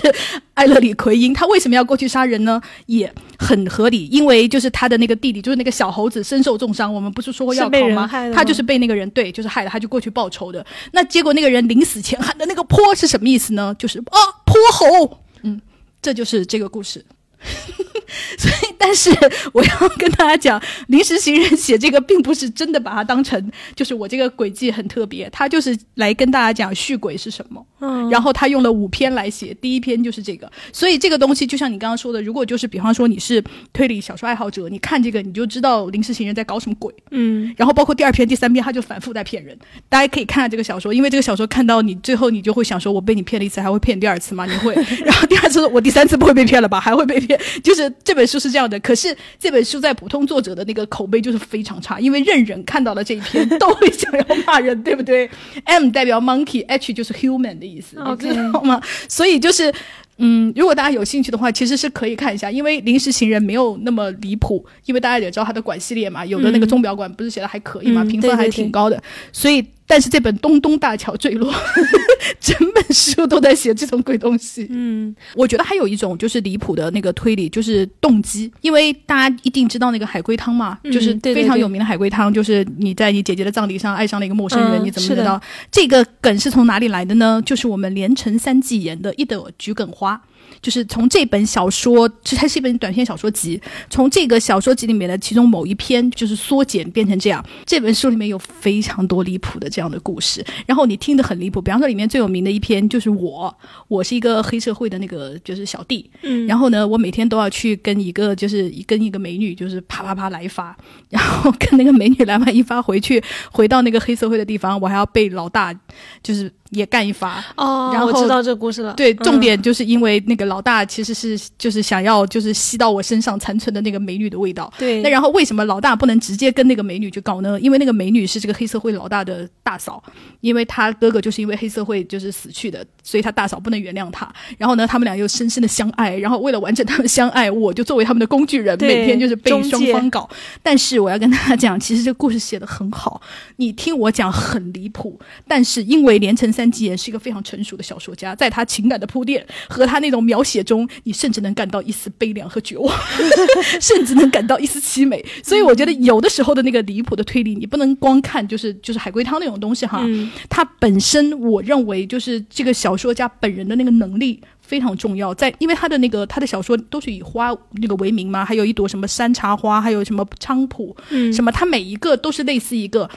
艾勒里奎因。他为什么要过去杀人呢？也很合理，因为就是他的那个弟弟，就是那个小猴子身受重伤。我们不是说过要是被考吗人害的？吗他就是被那个人对，就是害了，他就过去报仇的。那结果那个人临死前喊的那个“泼”是什么意思呢？就是啊，泼猴。嗯，这就是这个故事。<laughs> 所以，但是我要跟大家讲，临时行人写这个，并不是真的把它当成就是我这个轨迹很特别，他就是来跟大家讲续轨是什么。嗯，然后他用了五篇来写，第一篇就是这个，所以这个东西就像你刚刚说的，如果就是比方说你是推理小说爱好者，你看这个你就知道临时行人在搞什么鬼。嗯，然后包括第二篇、第三篇，他就反复在骗人。大家可以看下这个小说，因为这个小说看到你最后，你就会想说：我被你骗了一次，还会骗第二次吗？你会。<laughs> 然后第二次，我第三次不会被骗了吧？还会被骗？就是这本书是这样的。可是这本书在普通作者的那个口碑就是非常差，因为任人看到了这一篇 <laughs> 都会想要骂人，对不对？M 代表 monkey，H 就是 human 的意思，你知道吗？所以就是。嗯，如果大家有兴趣的话，其实是可以看一下，因为《临时行人》没有那么离谱，因为大家也知道他的馆系列嘛，有的那个钟表馆不是写的还可以嘛，嗯评分还挺高的，所以。但是这本《东东大桥坠落》，<laughs> 整本书都在写这种鬼东西。嗯，我觉得还有一种就是离谱的那个推理，就是动机，因为大家一定知道那个海龟汤嘛，嗯就是非常有名的海龟汤，就是你在你姐姐的葬礼上爱上了一个陌生人，嗯你怎么知道？这个梗是从哪里来的呢？就是我们连城三季演的一朵桔梗花。就是从这本小说，这它是一本短篇小说集，从这个小说集里面的其中某一篇，就是缩减变成这样。这本书里面有非常多离谱的这样的故事，然后你听得很离谱。比方说，里面最有名的一篇就是我，我是一个黑社会的那个就是小弟，嗯然后呢，我每天都要去跟一个就是跟一个美女就是啪啪啪来一发，然后跟那个美女来完一发回去，回到那个黑社会的地方，我还要被老大就是也干一发。哦，然后我知道这个故事了。对，嗯重点就是因为那个老大其实是就是想要就是吸到我身上残存的那个美女的味道。对，那然后为什么老大不能直接跟那个美女去搞呢？因为那个美女是这个黑社会老大的大嫂，因为他哥哥就是因为黑社会就是死去的，所以他大嫂不能原谅他。然后呢，他们俩又深深的相爱，然后为了完成他们相爱，我就作为他们的工具人，每天就是被双方搞。但是我要跟大家讲，其实这个故事写的很好，你听我讲很离谱，但是因为连城三季言是一个非常成熟的小说家，在他情感的铺垫和他那种描写中，你甚至能感到一丝悲凉和绝望，<laughs> 甚至能感到一丝凄美。所以我觉得有的时候的那个离谱的推理，你不能光看就是就是海龟汤那种东西哈，嗯它本身我认为就是这个小说家本人的那个能力。非常重要，在因为他的那个他的小说都是以花那个为名嘛，还有一朵什么山茶花，还有什么菖蒲，嗯。什么，他每一个都是类似一个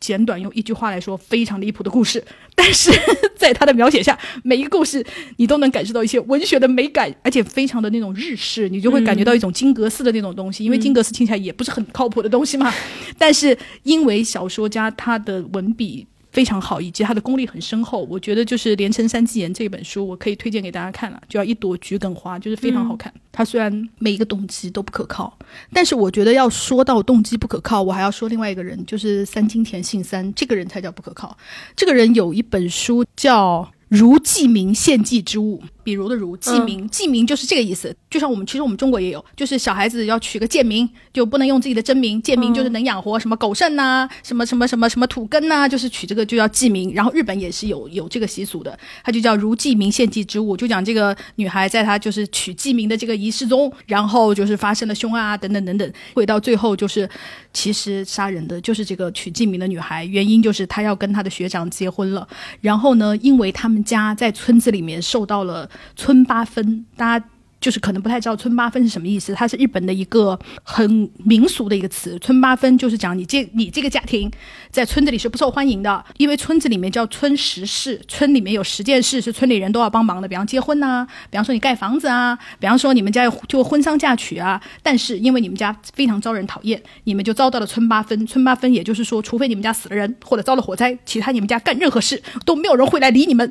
简短用一句话来说非常离谱的故事，<laughs> 但是在他的描写下，每一个故事你都能感受到一些文学的美感，而且非常的那种日式，你就会感觉到一种金阁寺的那种东西，因为金阁寺听起来也不是很靠谱的东西嘛，<laughs> 但是因为小说家他的文笔。非常好，以及他的功力很深厚，我觉得就是《连城三纪言》这本书，我可以推荐给大家看了，就要《一朵桔梗花》，就是非常好看。它虽然每一个动机都不可靠，但是我觉得要说到动机不可靠，我还要说另外一个人，就是三金田信三，这个人才叫不可靠。这个人有一本书叫《如记名献祭之物》，比如的如记名，记名就是这个意思。就像我们其实我们中国也有，就是小孩子要取个贱名，就不能用自己的真名，贱名就是能养活什么狗剩呐、什么什么什么什么土根呐、就是取这个就叫记名。然后日本也是有有这个习俗的，它就叫如记名献祭之物，就讲这个女孩在她就是取记名的这个仪式中，然后就是发生了凶案啊等等等等，会到最后就是其实杀人的就是这个取记名的女孩，原因就是她要跟她的学长结婚了，然后呢，因为他们家在村子里面受到了村八分，大家。就是可能不太知道村八分是什么意思，它是日本的一个很民俗的一个词。村八分就是讲你这你这个家庭在村子里是不受欢迎的，因为村子里面叫村十事，村里面有十件事是村里人都要帮忙的，比方结婚呐、比方说你盖房子啊，比方说你们家有就婚丧嫁娶啊。但是因为你们家非常招人讨厌，你们就遭到了村八分。村八分也就是说，除非你们家死了人或者遭了火灾，其他你们家干任何事都没有人会来理你们。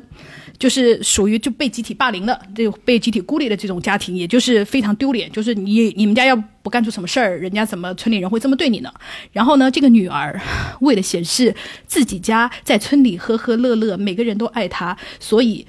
就是属于就被集体霸凌的，这被集体孤立的这种家庭，也就是非常丢脸。就是你你们家要不干出什么事儿，人家怎么村里人会这么对你呢？然后呢，这个女儿为了显示自己家在村里和和乐乐，每个人都爱她，所以。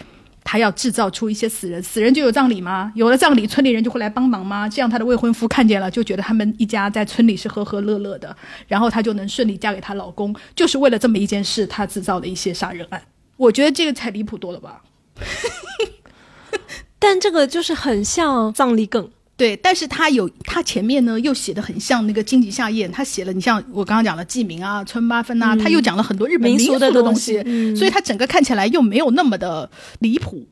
她要制造出一些死人，死人就有葬礼吗？有了葬礼，村里人就会来帮忙吗？这样她的未婚夫看见了，就觉得他们一家在村里是和和乐乐的，然后她就能顺利嫁给她老公。就是为了这么一件事，她制造了一些杀人案。我觉得这个才离谱多了吧？<laughs> 但这个就是很像葬礼梗，对，但是他有他前面呢又写的很像那个荆棘夏夜，他写了你像我刚刚讲的记名啊、村八分啊，他又讲了很多日本民俗俗的东的东西，嗯所以他整个看起来又没有那么的离谱。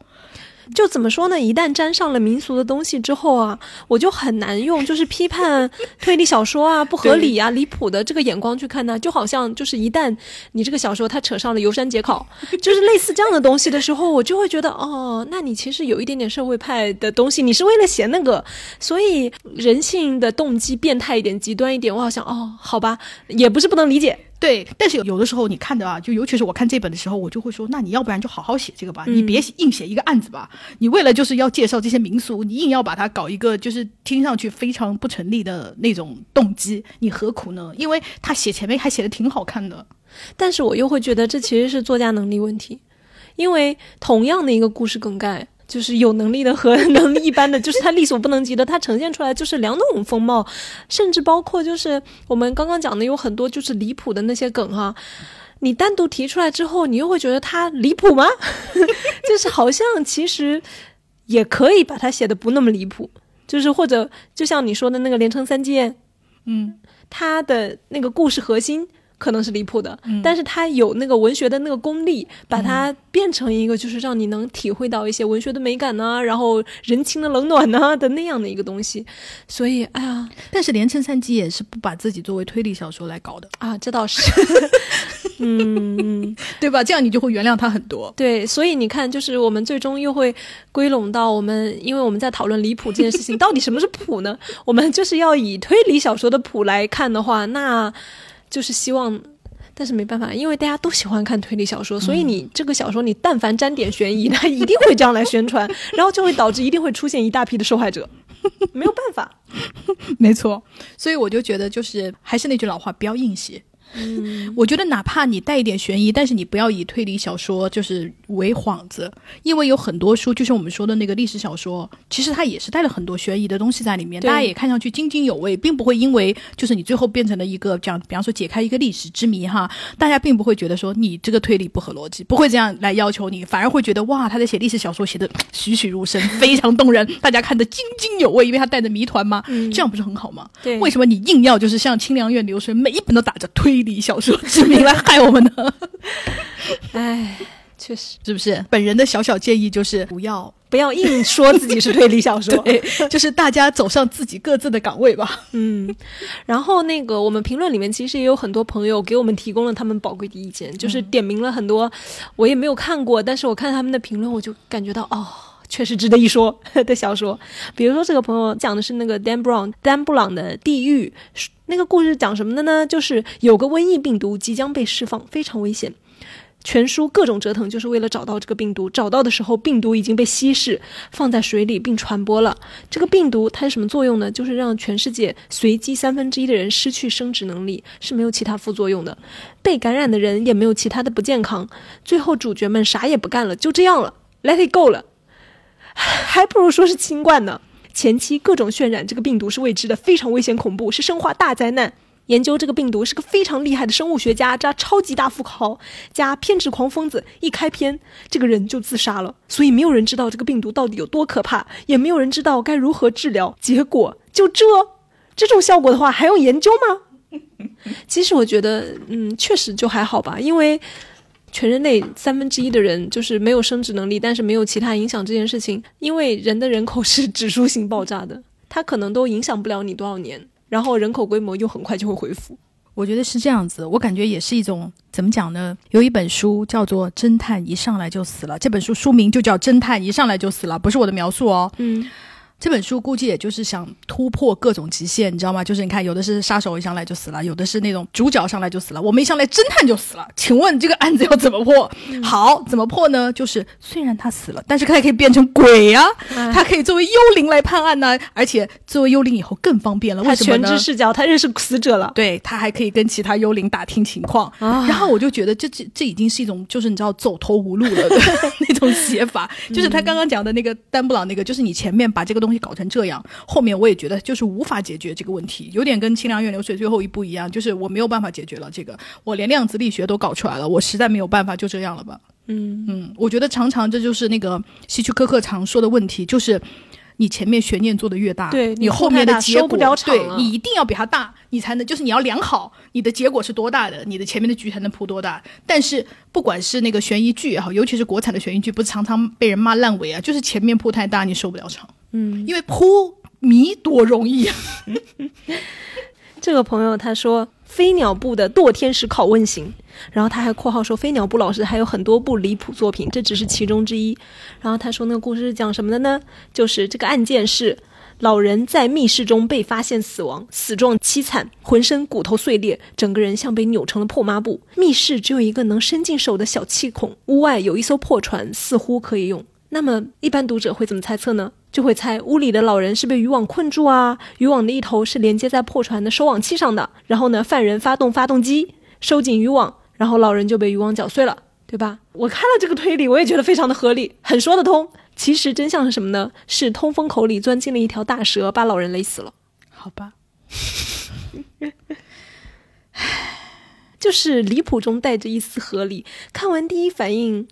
就怎么说呢？一旦沾上了民俗的东西之后啊，我就很难用就是批判 <laughs> 推理小说啊不合理啊离谱的这个眼光去看它。就好像就是一旦你这个小说它扯上了游山解考，<laughs> 就是类似这样的东西的时候，我就会觉得哦，那你其实有一点点社会派的东西，你是为了写那个，所以人性的动机变态一点、极端一点，我好像哦，好吧，也不是不能理解。对，但是有的时候你看的啊，就尤其是我看这本的时候，我就会说，那你要不然就好好写这个吧，你别硬写一个案子吧。你为了就是要介绍这些民俗，你硬要把它搞一个就是听上去非常不成立的那种动机，你何苦呢？因为他写前面还写的挺好看的，但是我又会觉得这其实是作家能力问题，因为同样的一个故事梗概。就是有能力的和能力一般的，就是他力所不能及的，他呈现出来就是两种风貌，甚至包括就是我们刚刚讲的有很多就是离谱的那些梗哈，你单独提出来之后，你又会觉得他离谱吗？<laughs> 就是好像其实也可以把它写的不那么离谱，就是或者就像你说的那个连城三剑，嗯，他的那个故事核心。可能是离谱的，但是他有那个文学的那个功力，把它变成一个就是让你能体会到一些文学的美感呢，然后人情的冷暖呢的那样的一个东西。所以，哎呀，但是连城三基也是不把自己作为推理小说来搞的啊，这倒是，<laughs> 嗯，对吧？这样你就会原谅他很多。对，所以你看，就是我们最终又会归拢到我们，因为我们在讨论离谱这件事情，到底什么是谱呢？我们就是要以推理小说的谱来看的话，那。就是希望，但是没办法，因为大家都喜欢看推理小说，所以你这个小说你但凡沾点悬疑，<laughs> 它一定会这样来宣传，<laughs> 然后就会导致一定会出现一大批的受害者，<laughs> 没有办法，没错，所以我就觉得就是还是那句老话，不要硬写。嗯，我觉得哪怕你带一点悬疑，但是你不要以推理小说就是为幌子，因为有很多书，就像我们说的那个历史小说，其实它也是带了很多悬疑的东西在里面，大家也看上去津津有味，并不会因为就是你最后变成了一个这样，比方说解开一个历史之谜哈，大家并不会觉得说你这个推理不合逻辑，不会这样来要求你，反而会觉得哇，他在写历史小说写的栩栩如生，非常动人，大家看得津津有味，因为他带着谜团嘛，这样不是很好吗？对，为什么你硬要就是像清凉院流水，每一本都打着推？理小说之名来害我们呢？<laughs> 哎，确实是不是？本人的小小建议就是不要不要硬说自己是推理小说，<laughs> 对，<laughs> 就是大家走上自己各自的岗位吧。嗯，然后那个我们评论里面其实也有很多朋友给我们提供了他们宝贵的意见，就是点名了很多我也没有看过，但是我看他们的评论，我就感觉到哦。确实值得一说的小说，比如说这个朋友讲的是那个 Dan Brown 丹布朗的《地狱》，那个故事讲什么的呢？就是有个瘟疫病毒即将被释放，非常危险。全书各种折腾，就是为了找到这个病毒。找到的时候，病毒已经被稀释，放在水里并传播了。这个病毒它是什么作用呢？就是让全世界随机三分之一的人失去生殖能力，是没有其他副作用的。被感染的人也没有其他的不健康。最后主角们啥也不干了，就这样了，Let it go 了。还不如说是新冠呢。前期各种渲染这个病毒是未知的，非常危险恐怖，是生化大灾难。研究这个病毒是个非常厉害的生物学家加超级大富豪加偏执狂疯子。一开篇，这个人就自杀了，所以没有人知道这个病毒到底有多可怕，也没有人知道该如何治疗。结果就这这种效果的话，还用研究吗？其实我觉得，嗯，确实就还好吧，因为。全人类三分之一的人就是没有生殖能力，但是没有其他影响这件事情，因为人的人口是指数性爆炸的，它可能都影响不了你多少年，然后人口规模又很快就会恢复。我觉得是这样子，我感觉也是一种怎么讲呢？有一本书叫做《侦探一上来就死了》，这本书书名就叫《侦探一上来就死了》，不是我的描述哦。嗯。这本书估计也就是想突破各种极限，你知道吗？就是你看，有的是杀手一上来就死了，有的是那种主角上来就死了，我们一上来侦探就死了。请问这个案子要怎么破？好，怎么破呢？就是虽然他死了，但是他也可以变成鬼呀，他可以作为幽灵来判案呢，而且作为幽灵以后更方便了。为什么呢？全知视角，他认识死者了。对他还可以跟其他幽灵打听情况。然后我就觉得这这这已经是一种就是你知道走投无路了的 <laughs> 那种写法。就是他刚刚讲的那个丹布朗那个，就是你前面把这个东西搞成这样。后面我也觉得就是无法解决这个问题，有点跟清凉院流水最后一步一样，就是我没有办法解决了这个，我连量子力学都搞出来了，我实在没有办法，就这样了吧。嗯嗯，我觉得常常这就是那个希区柯克常说的问题，就是你前面悬念做的越大，对你你后面的结果对你一定要比它大，你才能就是你要量好你的结果是多大的，你的前面的局才能铺多大。但是不管是那个悬疑剧也好，尤其是国产的悬疑剧，不是常常被人骂烂尾啊，就是前面铺太大，你收不了场。嗯，因为铺迷多容易啊！<laughs> <laughs> 这个朋友他说飞鸟部的堕天使拷问型，然后他还括号说飞鸟布老师还有很多部离谱作品，这只是其中之一。然后他说那个故事是讲什么的呢？就是这个案件是老人在密室中被发现死亡，死状凄惨，浑身骨头碎裂，整个人像被扭成了破抹布。密室只有一个能伸进手的小气孔，屋外有一艘破船，似乎可以用。那么一般读者会怎么猜测呢？就会猜屋里的老人是被渔网困住啊，渔网的一头是连接在破船的收网器上的，然后呢，犯人发动发动机收紧渔网，然后老人就被渔网绞碎了，对吧？我看了这个推理，我也觉得非常的合理，很说得通。其实真相是什么呢？是通风口里钻进了一条大蛇，把老人勒死了。好吧，就是离谱中带着一丝合理。看完第一反应，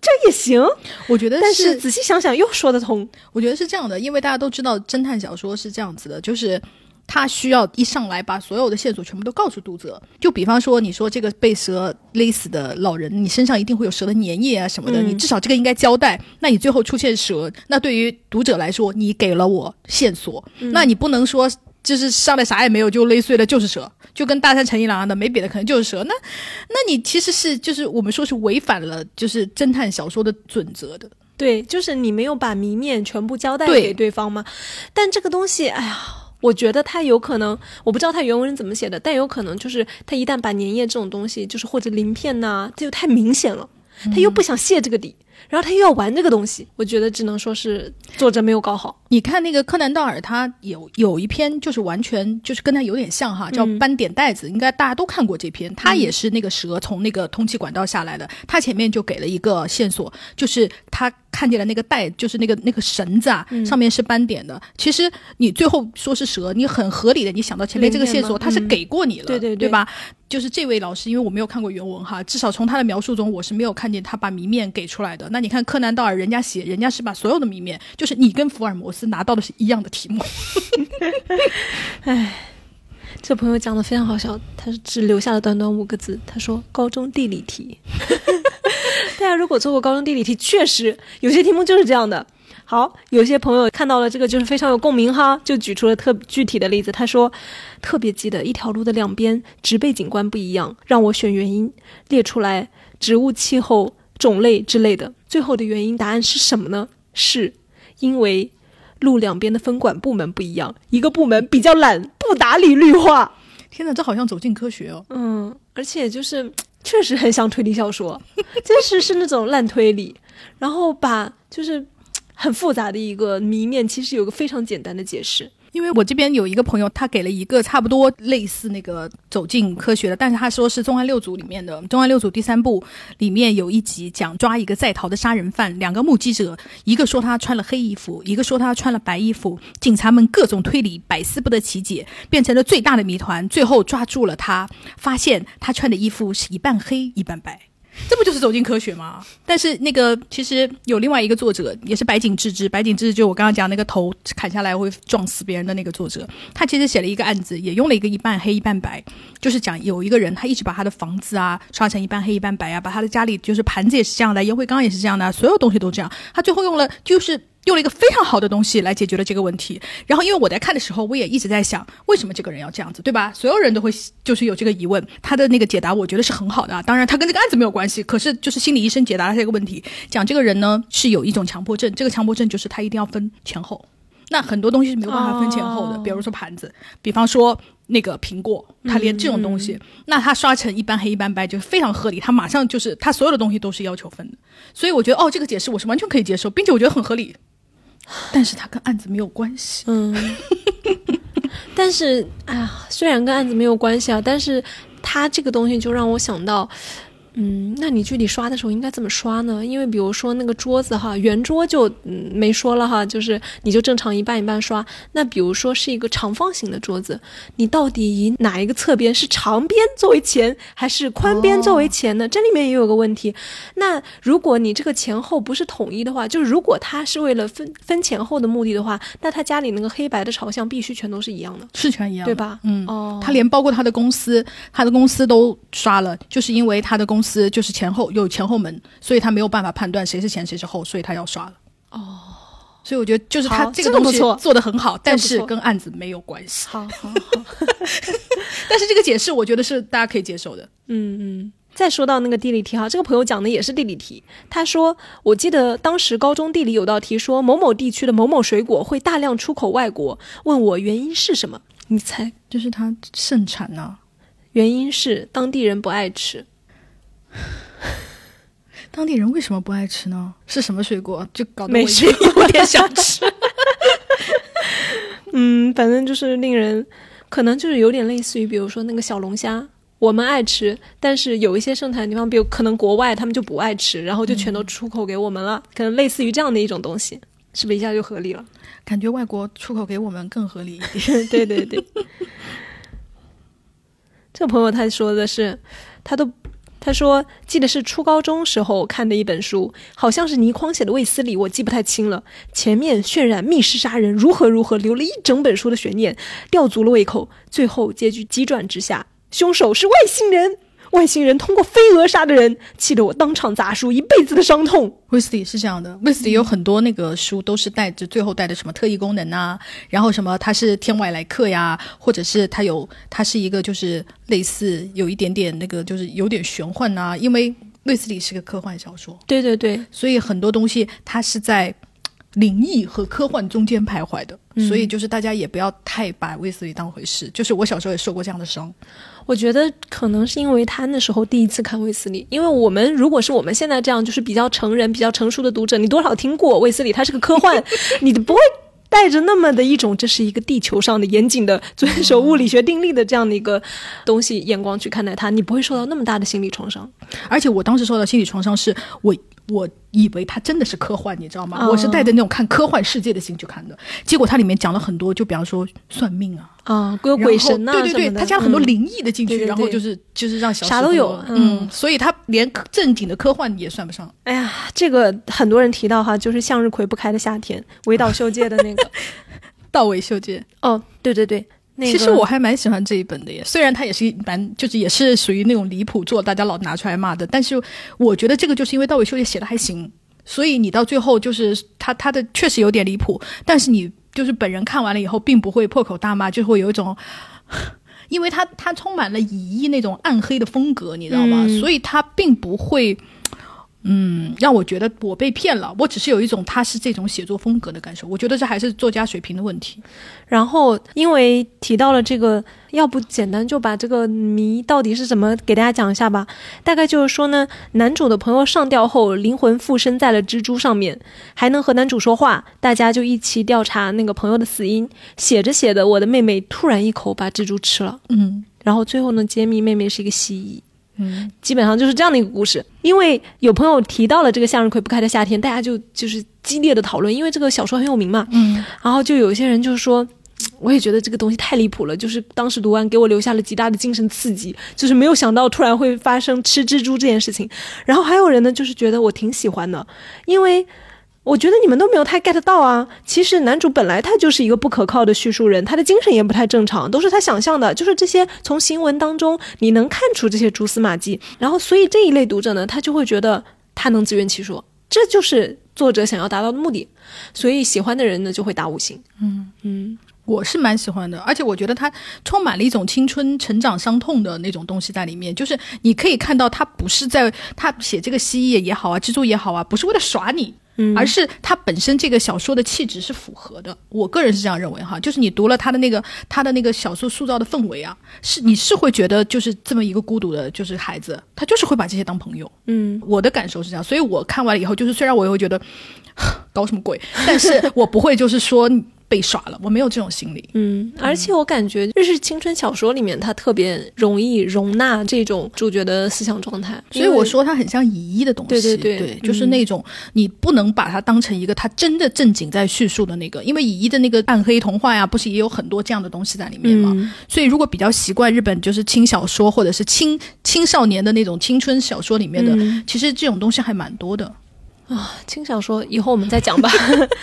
这也行，我觉得但是仔细想想又说得通。我觉得是这样的，因为大家都知道侦探小说是这样子的，就是他需要一上来把所有的线索全部都告诉读者。就比方说，你说这个被蛇勒死的老人，你身上一定会有蛇的粘液啊什么的，嗯你至少这个应该交代。那你最后出现蛇，那对于读者来说，你给了我线索，那你不能说。就是上来啥也没有就勒碎了就是蛇，就跟大山诚一郎的没别的，可能就是蛇。那，那你其实是就是我们说是违反了就是侦探小说的准则的。对，就是你没有把谜面全部交代给对方吗。但这个东西，哎呀，我觉得他有可能，我不知道他原文是怎么写的，但有可能就是他一旦把粘液这种东西，就是或者鳞片呐、这就太明显了，他又不想泄这个底，然后他又要玩这个东西，我觉得只能说是作者没有搞好。你看那个柯南道尔，他有有一篇就是完全就是跟他有点像哈，叫嗯《斑点袋子》，应该大家都看过这篇。他也是那个蛇从那个通气管道下来的，他前面就给了一个线索，就是他看见了那个袋，就是那个那个绳子啊，嗯上面是斑点的。其实你最后说是蛇，你很合理的，你想到前面这个线索，他是嗯给过你了，对对对对吧？就是这位老师，因为我没有看过原文哈，至少从他的描述中，我是没有看见他把谜面给出来的。那你看柯南道尔，人家写，人家是把所有的谜面，就是你跟福尔摩斯拿到的是一样的题目。<laughs> 哎这朋友讲的非常好笑，他是只留下了短短五个字，他说高中地理题。<laughs> 大家如果做过高中地理题，确实有些题目就是这样的。好，有些朋友看到了这个就是非常有共鸣哈，就举出了特具体的例子。他说，特别记得一条路的两边植被景观不一样，让我选原因，列出来植物、气候、种类之类的。最后的原因答案是什么呢？是因为路两边的分管部门不一样，一个部门比较懒，不打理绿化。天哪，这好像走进科学哦。嗯，而且就是 <laughs> 确实很像推理小说，真是是那种烂推理，然后把就是很复杂的一个谜面，其实有个非常简单的解释。因为我这边有一个朋友，他给了一个差不多类似那个走进科学的，但是他说是《重案六组》里面的《重案六组》第三部里面有一集讲抓一个在逃的杀人犯，两个目击者，一个说他穿了黑衣服，一个说他穿了白衣服，警察们各种推理，百思不得其解，变成了最大的谜团，最后抓住了他，发现他穿的衣服是一半黑一半白。这不就是走进科学吗？但是那个其实有另外一个作者，也是白井智之，白井智之就我刚刚讲那个头砍下来会撞死别人的那个作者，他其实写了一个案子，也用了一个一半黑一半白，就是讲有一个人他一直把他的房子啊刷成一半黑一半白啊，把他的家里就是盘子也是这样的，烟灰缸也是这样的，所有东西都这样，他最后用了就是。用了一个非常好的东西来解决了这个问题。然后，因为我在看的时候，我也一直在想，为什么这个人要这样子，对吧？所有人都会就是有这个疑问。他的那个解答，我觉得是很好的啊。当然，他跟这个案子没有关系，可是就是心理医生解答了这个问题，讲这个人呢是有一种强迫症，这个强迫症就是他一定要分前后。那很多东西是没有办法分前后的，哦比如说盘子，比方说那个苹果，他连这种东西，那他刷成一般黑一般白就非常合理，他马上就是他所有的东西都是要求分的，所以我觉得哦，这个解释我是完全可以接受，并且我觉得很合理，但是他跟案子没有关系。嗯，<laughs> 但是哎呀，虽然跟案子没有关系啊，但是他这个东西就让我想到，嗯，那你具体刷的时候应该怎么刷呢？因为比如说那个桌子哈，圆桌就嗯没说了哈，就是你就正常一半一半刷。那比如说是一个长方形的桌子，你到底以哪一个侧边是长边作为前，还是宽边作为前呢？这里面也有个问题。那如果你这个前后不是统一的话，就如果他是为了分分前后的目的的话，那他家里那个黑白的朝向必须全都是一样的，是全一样的，对吧？嗯，哦，他连包括他的公司，他的公司都刷了，就是因为他的公司就是前后有前后门，所以他没有办法判断谁是前谁是后，所以他要刷了。哦，所以我觉得就是他这个东西做的很好，但是跟案子没有关系。好好好，<laughs> 但是这个解释我觉得是大家可以接受的。嗯嗯。再说到那个地理题哈，这个朋友讲的也是地理题。他说，我记得当时高中地理有道题说某某地区的某某水果会大量出口外国，问我原因是什么？你猜？就是它盛产呢、原因是当地人不爱吃。<laughs> 当地人为什么不爱吃呢？是什么水果？就搞得我没已经有点想吃。<laughs> 嗯，反正就是令人，可能就是有点类似于，比如说那个小龙虾，我们爱吃，但是有一些盛产的地方，比如可能国外他们就不爱吃，然后就全都出口给我们了，可能类似于这样的一种东西，是不是一下就合理了？感觉外国出口给我们更合理一点。对 <laughs> 对对。这个朋友他说的是，他都他说记得是初高中时候看的一本书，好像是倪匡写的《卫斯理》，我记不太清了。前面渲染密室杀人如何如何，留了一整本书的悬念，吊足了胃口。最后结局急转直下，凶手是外星人。外星人通过飞蛾杀的人，气得我当场砸书，一辈子的伤痛。威斯理是这样的，威斯理有很多那个书都是带着最后带的什么特异功能啊，然后什么他是天外来客呀，或者是他有他是一个就是类似有一点点那个就是有点玄幻啊，因为卫斯理是个科幻小说，对对对，所以很多东西他是在灵异和科幻中间徘徊的，所以就是大家也不要太把卫斯理当回事。就是我小时候也受过这样的伤，我觉得可能是因为他那时候第一次看卫斯理，因为我们如果是我们现在这样就是比较成人、比较成熟的读者，你多少听过卫斯理，他是个科幻，<laughs> 你不会带着那么的一种这是一个地球上的严谨的遵守物理学定律的这样的一个东西眼光去看待它，你不会受到那么大的心理创伤。而且我当时受到心理创伤是我。我以为它真的是科幻，你知道吗？哦我是带着那种看科幻世界的心去看的，结果它里面讲了很多，就比方说算命啊，啊，鬼鬼神呐、对对对，他加了很多嗯灵异的进去，然后就是就是让小啥都有嗯嗯所以他连正经的科幻也算不上。哎呀，这个很多人提到哈，就是向日葵不开的夏天，尾岛秀介的那个。道尾秀介，哦，对对对，那个、其实我还蛮喜欢这一本的耶，虽然它也是蛮就是也是属于那种离谱作，大家老拿出来骂的，但是我觉得这个就是因为道尾秀介写的还行，所以你到最后就是他他的确实有点离谱，但是你就是本人看完了以后，并不会破口大骂，就会有一种。因为他他充满了以一那种暗黑的风格，你知道吗？嗯所以他并不会，嗯，让我觉得我被骗了。我只是有一种他是这种写作风格的感受。我觉得这还是作家水平的问题。然后因为提到了这个，要不简单就把这个谜到底是怎么给大家讲一下吧。大概就是说呢，男主的朋友上吊后，灵魂附身在了蜘蛛上面，还能和男主说话，大家就一起调查那个朋友的死因。写着写着，我的妹妹突然一口把蜘蛛吃了，嗯然后最后呢，揭秘妹妹是一个蜥蜴。嗯，基本上就是这样的一个故事。因为有朋友提到了这个向日葵不开的夏天，大家就就是激烈的讨论，因为这个小说很有名嘛。嗯，然后就有一些人就是说。我也觉得这个东西太离谱了，就是当时读完给我留下了极大的精神刺激，就是没有想到突然会发生吃蜘蛛这件事情。然后还有人呢，就是觉得我挺喜欢的，因为我觉得你们都没有太 get 到啊。其实男主本来他就是一个不可靠的叙述人，他的精神也不太正常，都是他想象的。就是这些从行文当中你能看出这些蛛丝马迹，然后所以这一类读者呢，他就会觉得他能自圆其说，这就是作者想要达到的目的。所以喜欢的人呢就会打五星。嗯嗯，我是蛮喜欢的，而且我觉得它充满了一种青春成长伤痛的那种东西在里面。就是你可以看到，他不是在他写这个蜥蜴也好啊，蜘蛛也好啊，不是为了耍你。嗯而是他本身这个小说的气质是符合的，我个人是这样认为哈，就是你读了他的那个他的那个小说塑造的氛围啊，是你是会觉得就是这么一个孤独的，就是孩子，他就是会把这些当朋友，嗯，我的感受是这样，所以我看完了以后，就是虽然我也会觉得 <laughs> 搞什么鬼，但是 <laughs> 我不会就是说被耍了，我没有这种心理。嗯，而且我感觉日式青春小说里面，它特别容易容纳这种主角的思想状态，所以我说它很像乙一的东西。对对对，就是那种你不能把它当成一个他真的正经在叙述的那个，因为乙一的那个暗黑童话呀，不是也有很多这样的东西在里面吗？所以如果比较习惯日本就是轻小说或者是青青少年的那种青春小说里面的，其实这种东西还蛮多的。啊，轻小说以后我们再讲吧。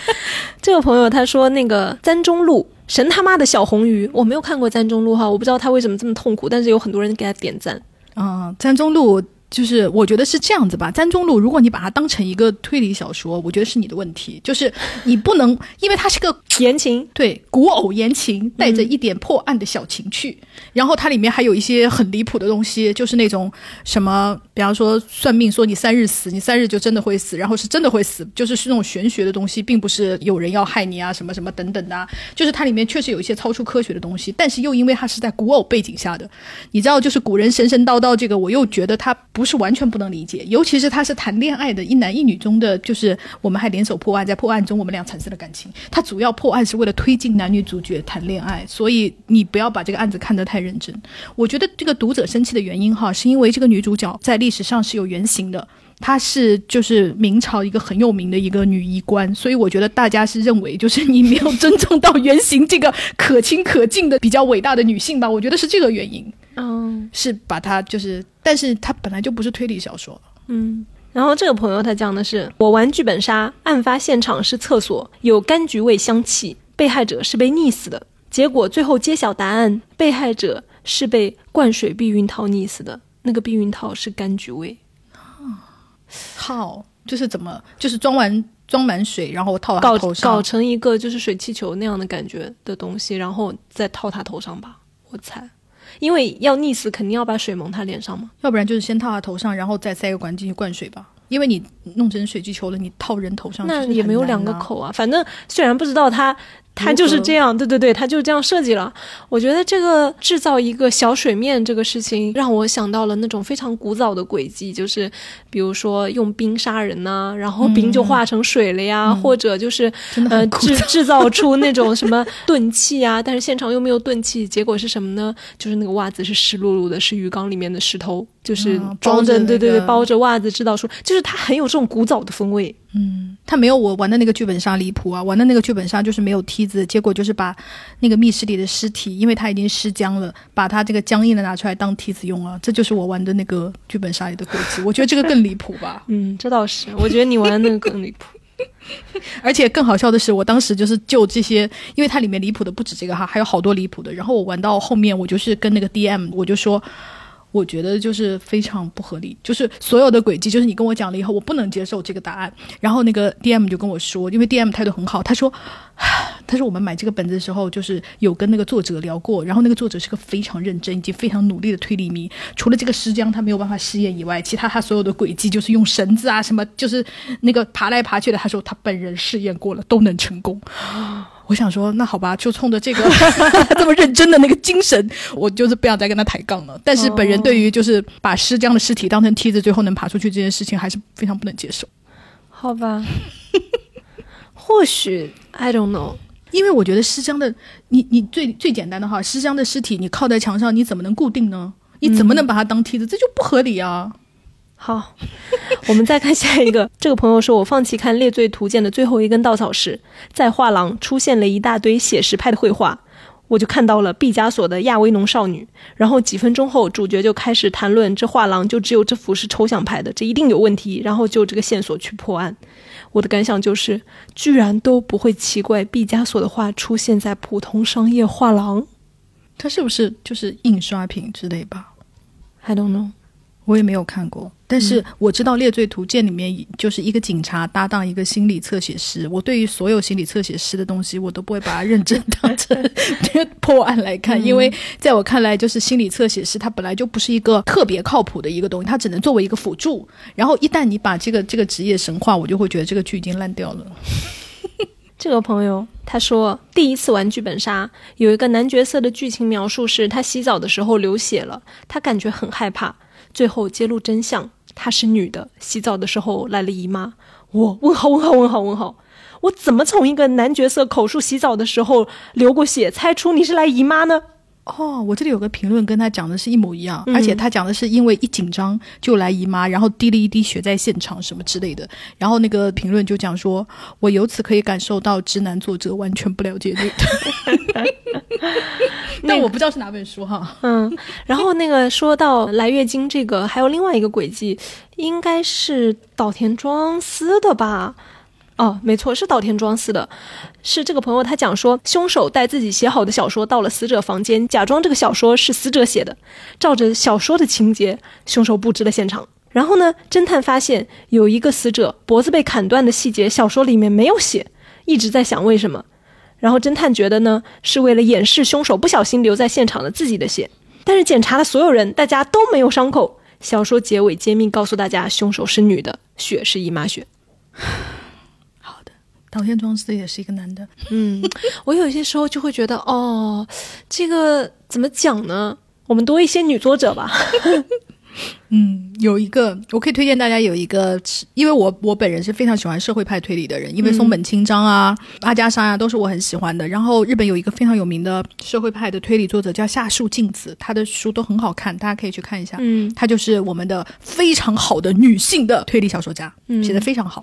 <laughs> 这个朋友他说那个簪中路神他妈的小红鱼，我没有看过簪中路哈，我不知道他为什么这么痛苦，但是有很多人给他点赞。啊，簪中路。就是我觉得是这样子吧，簪中路，如果你把它当成一个推理小说，我觉得是你的问题。就是你不能，因为它是个言情，对，古偶言情，带着一点破案的小情趣。然后它里面还有一些很离谱的东西，就是那种什么，比方说算命说你三日死，你三日就真的会死，然后是真的会死，就是是那种玄学的东西，并不是有人要害你啊什么什么等等的。就是它里面确实有一些超出科学的东西，但是又因为它是在古偶背景下的，你知道，就是古人神神叨叨这个，我又觉得它。不是完全不能理解，尤其是他是谈恋爱的一男一女中的，就是我们还联手破案，在破案中我们俩产生了感情。他主要破案是为了推进男女主角谈恋爱，所以你不要把这个案子看得太认真。我觉得这个读者生气的原因哈，是因为这个女主角在历史上是有原型的，她是就是明朝一个很有名的一个女医官，所以我觉得大家是认为就是你没有尊重到原型这个可亲可敬的比较伟大的女性吧？我觉得是这个原因。嗯，是把它就是，但是它本来就不是推理小说。嗯，然后这个朋友他讲的是，我玩剧本杀，案发现场是厕所，有柑橘味香气，被害者是被溺死的。结果最后揭晓答案，被害者是被灌水避孕套溺死的，那个避孕套是柑橘味。套就是怎么，就是装完装满水，然后套他头上，搞成一个就是水气球那样的感觉的东西，然后再套他头上吧，我猜。因为要溺死，肯定要把水蒙他脸上嘛，要不然就是先套他头上，然后再塞个管进去灌水吧。因为你弄成水气球了，你套人头上那也没有两个口啊。反正虽然不知道他。它就是这样，对对对，它就是这样设计了。我觉得这个制造一个小水面这个事情，让我想到了那种非常古早的轨迹，就是比如说用冰杀人呐，然后冰就化成水了呀，或者就是呃制制造出 <laughs> 那种什么钝器啊，但是现场又没有钝器，结果是什么呢？就是那个袜子是湿漉漉的，是鱼缸里面的石头，就是装着，对对对，包着袜子制造出，就是它很有这种古早的风味。嗯，他没有我玩的那个剧本杀离谱啊！玩的那个剧本杀就是没有梯子，结果就是把那个密室里的尸体，因为他已经尸僵了，把他这个僵硬的拿出来当梯子用了。这就是我玩的那个剧本杀里的轨迹。我觉得这个更离谱吧？<laughs> 嗯，这倒是。我觉得你玩的那个更离谱。而且更好笑的是，我当时就是就这些，因为它里面离谱的不止这个哈，还有好多离谱的。然后我玩到后面，我就是跟那个 DM，我就说。我觉得就是非常不合理，就是所有的轨迹，就是你跟我讲了以后，我不能接受这个答案。然后那个 D M 就跟我说，因为 D M 态度很好，他说，他说我们买这个本子的时候，就是有跟那个作者聊过，然后那个作者是个非常认真以及非常努力的推理迷，除了这个尸僵他没有办法试验以外，其他他所有的轨迹就是用绳子啊什么，就是那个爬来爬去的，他说他本人试验过了都能成功。我想说，那好吧，就冲着这个 <laughs> 这么认真的那个精神，我就是不想再跟他抬杠了。但是本人对于就是把尸僵的尸体当成梯子，最后能爬出去这件事情，还是非常不能接受。<laughs> 好吧，或许 I don't know，因为我觉得尸僵的，你你最最简单的哈，尸僵的尸体你靠在墙上，你怎么能固定呢？你怎么能把它当梯子？这就不合理啊。好，我们再看下一个。这个朋友说：“我放弃看《列罪图鉴》的最后一根稻草时，在画廊出现了一大堆写实派的绘画，我就看到了毕加索的亚维农少女。然后几分钟后，主角就开始谈论这画廊就只有这幅是抽象派的，这一定有问题。然后就这个线索去破案。我的感想就是，居然都不会奇怪毕加索的画出现在普通商业画廊，它是不是就是印刷品之类吧？I don't know。”我也没有看过，但是我知道《猎罪图鉴》里面就是一个警察搭档一个心理侧写师。我对于所有心理侧写师的东西，我都不会把它认真当成 <laughs> 破案来看，因为在我看来，就是心理侧写师他本来就不是一个特别靠谱的一个东西，他只能作为一个辅助。然后一旦你把这个这个职业神话，我就会觉得这个剧已经烂掉了。<laughs> 这个朋友他说，第一次玩剧本杀，有一个男角色的剧情描述是他洗澡的时候流血了，他感觉很害怕。最后揭露真相，她是女的，洗澡的时候来了姨妈。我问号问号问号问号，我怎么从一个男角色口述洗澡的时候流过血，猜出你是来姨妈呢？哦，我这里有个评论跟他讲的是一模一样，嗯而且他讲的是因为一紧张就来姨妈，然后滴了一滴血在现场什么之类的。然后那个评论就讲说，我由此可以感受到直男作者完全不了解女的，<laughs> 但我不知道是哪本书哈。嗯，然后那个说到来月经这个，还有另外一个轨迹，应该是岛田庄司的吧？哦，没错，是岛田庄司的。是这个朋友他讲说，凶手带自己写好的小说到了死者房间，假装这个小说是死者写的，照着小说的情节，凶手布置了现场。然后呢，侦探发现有一个死者脖子被砍断的细节，小说里面没有写，一直在想为什么。然后侦探觉得呢，是为了掩饰凶手不小心留在现场的自己的血。但是检查了所有人，大家都没有伤口。小说结尾揭秘告诉大家，凶手是女的，血是姨妈血。好的，岛田庄司也是一个男的，嗯，我有些时候就会觉得，哦，这个怎么讲呢？我们多一些女作者吧。<laughs> 嗯，有一个我可以推荐大家有一个，因为我我本人是非常喜欢社会派推理的人，因为松本清张啊、阿加莎啊都是我很喜欢的。然后日本有一个非常有名的社会派的推理作者叫夏树静子，她的书都很好看，大家可以去看一下。嗯，她就是我们的非常好的女性的推理小说家，嗯写的非常好。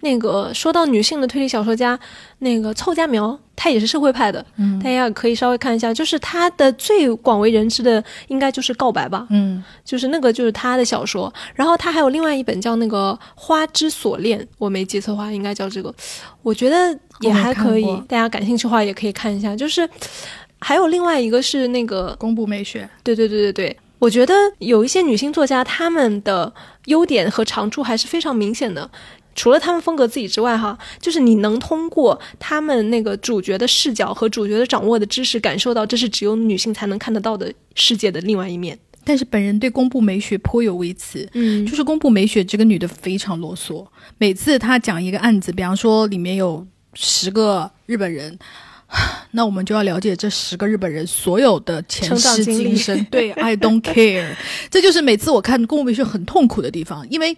那个说到女性的推理小说家，那个凑佳苗，她也是社会派的，嗯大家可以稍微看一下。就是她的最广为人知的，应该就是《告白》吧，嗯，就是那个就是她的小说。然后他还有另外一本叫那个《花之锁链》，我没记错的话，应该叫这个。我觉得也还可以大家感兴趣的话也可以看一下。就是还有另外一个是那个公布美学，对对对对对，我觉得有一些女性作家，她们的优点和长处还是非常明显的。除了她们风格自己之外，哈，就是你能通过她们那个主角的视角和主角的掌握的知识，感受到这是只有女性才能看得到的世界的另外一面。但是本人对公布美雪颇有微词。嗯就是宫部美雪这个女的非常啰嗦，每次她讲一个案子，比方说里面有十个日本人，<sighs> 那我们就要了解这十个日本人所有的前世今生。对，I don't care，这就是每次我看宫部美雪很痛苦的地方，因为。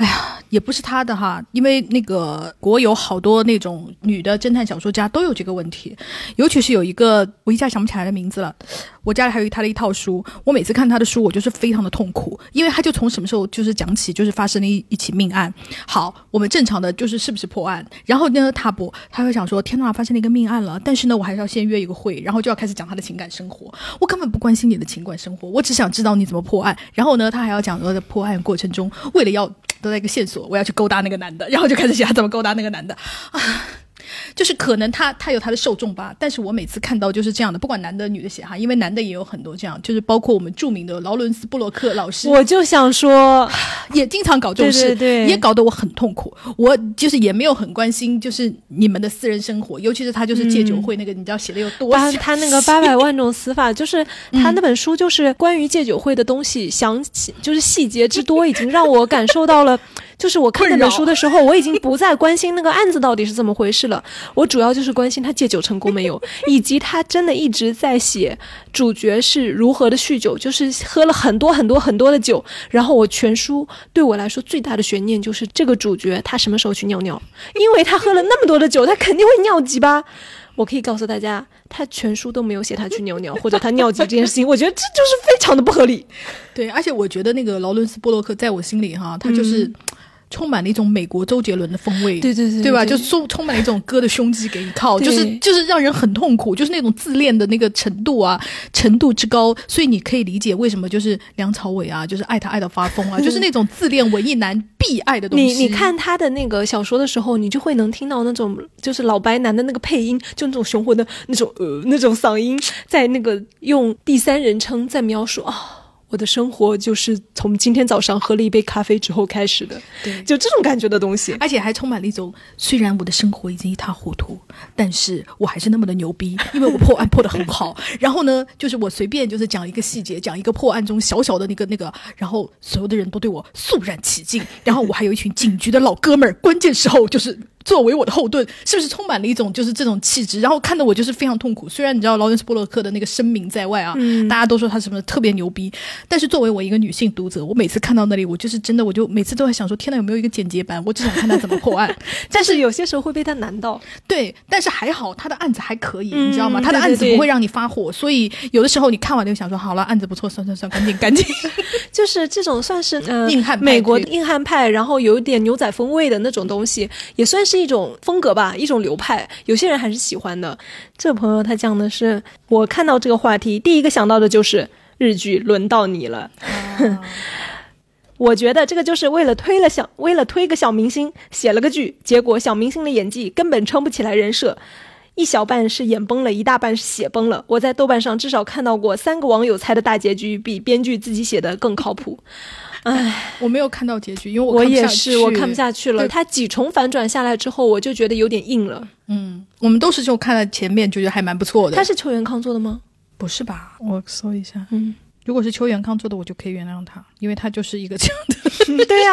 哎呀，也不是他的哈，因为那个国有好多那种女的侦探小说家都有这个问题，尤其是有一个我一下想不起来的名字了，我家里还有他的一套书，我每次看他的书，我就是非常的痛苦，因为他就从什么时候就是讲起，就是发生了一一起命案。好，我们正常的就是是不是破案，然后呢，他不，他会想说，天呐，发生了一个命案了，但是呢，我还是要先约一个会，然后就要开始讲他的情感生活。我根本不关心你的情感生活，我只想知道你怎么破案。然后呢，他还要讲说，在破案过程中，为了要得到一个线索，我要去勾搭那个男的，然后就开始想怎么勾搭那个男的啊。就是可能他他有他的受众吧，但是我每次看到就是这样的，不管男的女的写哈，因为男的也有很多这样，就是包括我们著名的劳伦斯布洛克老师，我 <laughs> 就想说，<sighs> 也经常搞这种事，对对对也搞得我很痛苦。我就是也没有很关心，就是你们的私人生活，尤其是他就是戒酒会那个，你知道写的有多八详他那个八百万种死法，就是 <laughs> 他那本书，就是关于戒酒会的东西，详细就是细节之多，已经让我感受到了。就是我看那本书的时候，我已经不再关心那个案子到底是怎么回事了，我主要就是关心他戒酒成功没有，以及他真的一直在写主角是如何的酗酒，就是喝了很多很多很多的酒。然后我全书对我来说最大的悬念就是这个主角他什么时候去尿尿，因为他喝了那么多的酒，他肯定会尿急吧。我可以告诉大家，他全书都没有写他去尿尿或者他尿急这件事情，我觉得这就是非常的不合理。对，而且我觉得那个劳伦斯波洛克在我心里哈，他就是。充满了一种美国周杰伦的风味，对对对对吧？对就充充满了一种歌的胸肌给你靠，<laughs> 就是就是让人很痛苦，就是那种自恋的那个程度啊，程度之高，所以你可以理解为什么就是梁朝伟啊，就是爱他爱到发疯啊，<laughs> 就是那种自恋文艺男必爱的东西。你你看他的那个小说的时候，你就会能听到那种就是老白男的那个配音，就那种雄浑的那种呃那种嗓音，在那个用第三人称在描述啊。我的生活就是从今天早上喝了一杯咖啡之后开始的，对就这种感觉的东西。而且还充满了一种，虽然我的生活已经一塌糊涂，但是我还是那么的牛逼，<laughs> 因为我破案破得很好。然后呢，就是我随便就是讲一个细节，讲一个破案中小小的那个那个，然后所有的人都对我肃然起敬。然后我还有一群警局的老哥们儿，关键时候就是作为我的后盾，是不是充满了一种就是这种气质？然后看得我就是非常痛苦。虽然你知道劳伦斯·波洛克的那个声名在外啊，大家都说他什么特别牛逼，但是作为我一个女性读者，我每次看到那里，我就是真的，我就每次都在想说，天呐，有没有一个简洁版？我只想看他怎么破案。<laughs> 但是有些时候会被他难到。对，但是还好他的案子还可以，嗯你知道吗？他的案子不会让你发火，所以有的时候你看完就想说，好了，案子不错，算算算，赶紧赶紧。<laughs> 就是这种算是呃硬汉派美国硬汉派，然后有一点牛仔风味的那种东西，也算是一种风格吧，一种流派。有些人还是喜欢的。这位朋友他讲的是，我看到这个话题，第一个想到的就是日剧，轮到你了。<laughs> 我觉得这个就是为了推了小，为了推个小明星写了个剧，结果小明星的演技根本撑不起来人设，一小半是演崩了，一大半是写崩了。我在豆瓣上至少看到过三个网友猜的大结局比编剧自己写的更靠谱。唉，我没有看到结局，因为我我看不下也是，我看不下去了。对他几重反转下来之后，我就觉得有点硬了。嗯，我们都是就看了前面就觉得还蛮不错的。他是邱元康做的吗？不是吧？我搜一下，嗯，如果是邱元康做的，我就可以原谅他，因为他就是一个这样的。<laughs> 对呀、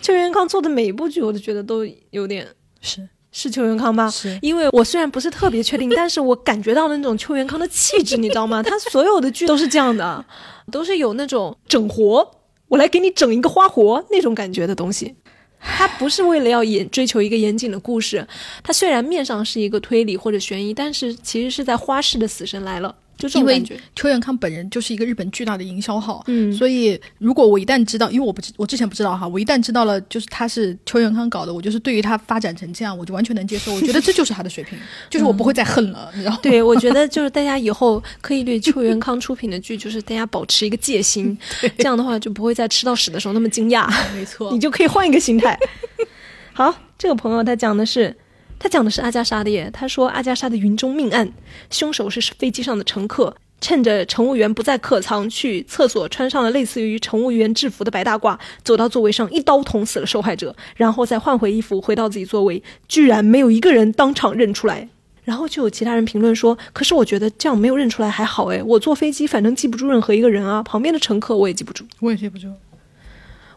邱元康做的每一部剧，我都觉得都有点是是邱元康吧。是，因为我虽然不是特别确定，<laughs> 但是我感觉到了那种邱元康的气质，你知道吗？他所有的剧都是这样的，都是有那种整活，我来给你整一个花活那种感觉的东西。它不是为了要严追求一个严谨的故事，它虽然面上是一个推理或者悬疑，但是其实是在花式的死神来了，就因为。邱元康本人就是一个日本巨大的营销号，嗯所以如果我一旦知道，因为我不知我之前不知道哈，我一旦知道了就是他是邱元康搞的，我就是对于他发展成这样，我就完全能接受。我觉得这就是他的水平，<laughs> 就是我不会再恨了，你知道吗？对，我觉得就是大家以后可以对邱元康出品的剧，就是大家保持一个戒心，<laughs> 这样的话就不会在吃到屎的时候那么惊讶。没错你，就可以换一个心态。<laughs> 好，这个朋友他讲的是，他讲的是阿加莎的耶。他说阿加莎的云中命案，凶手是飞机上的乘客，趁着乘务员不在客舱，去厕所穿上了类似于乘务员制服的白大褂，走到座位上一刀捅死了受害者，然后再换回衣服回到自己座位，居然没有一个人当场认出来。然后就有其他人评论说：“可是我觉得这样没有认出来还好诶，我坐飞机反正记不住任何一个人啊，旁边的乘客我也记不住。”我也记不住。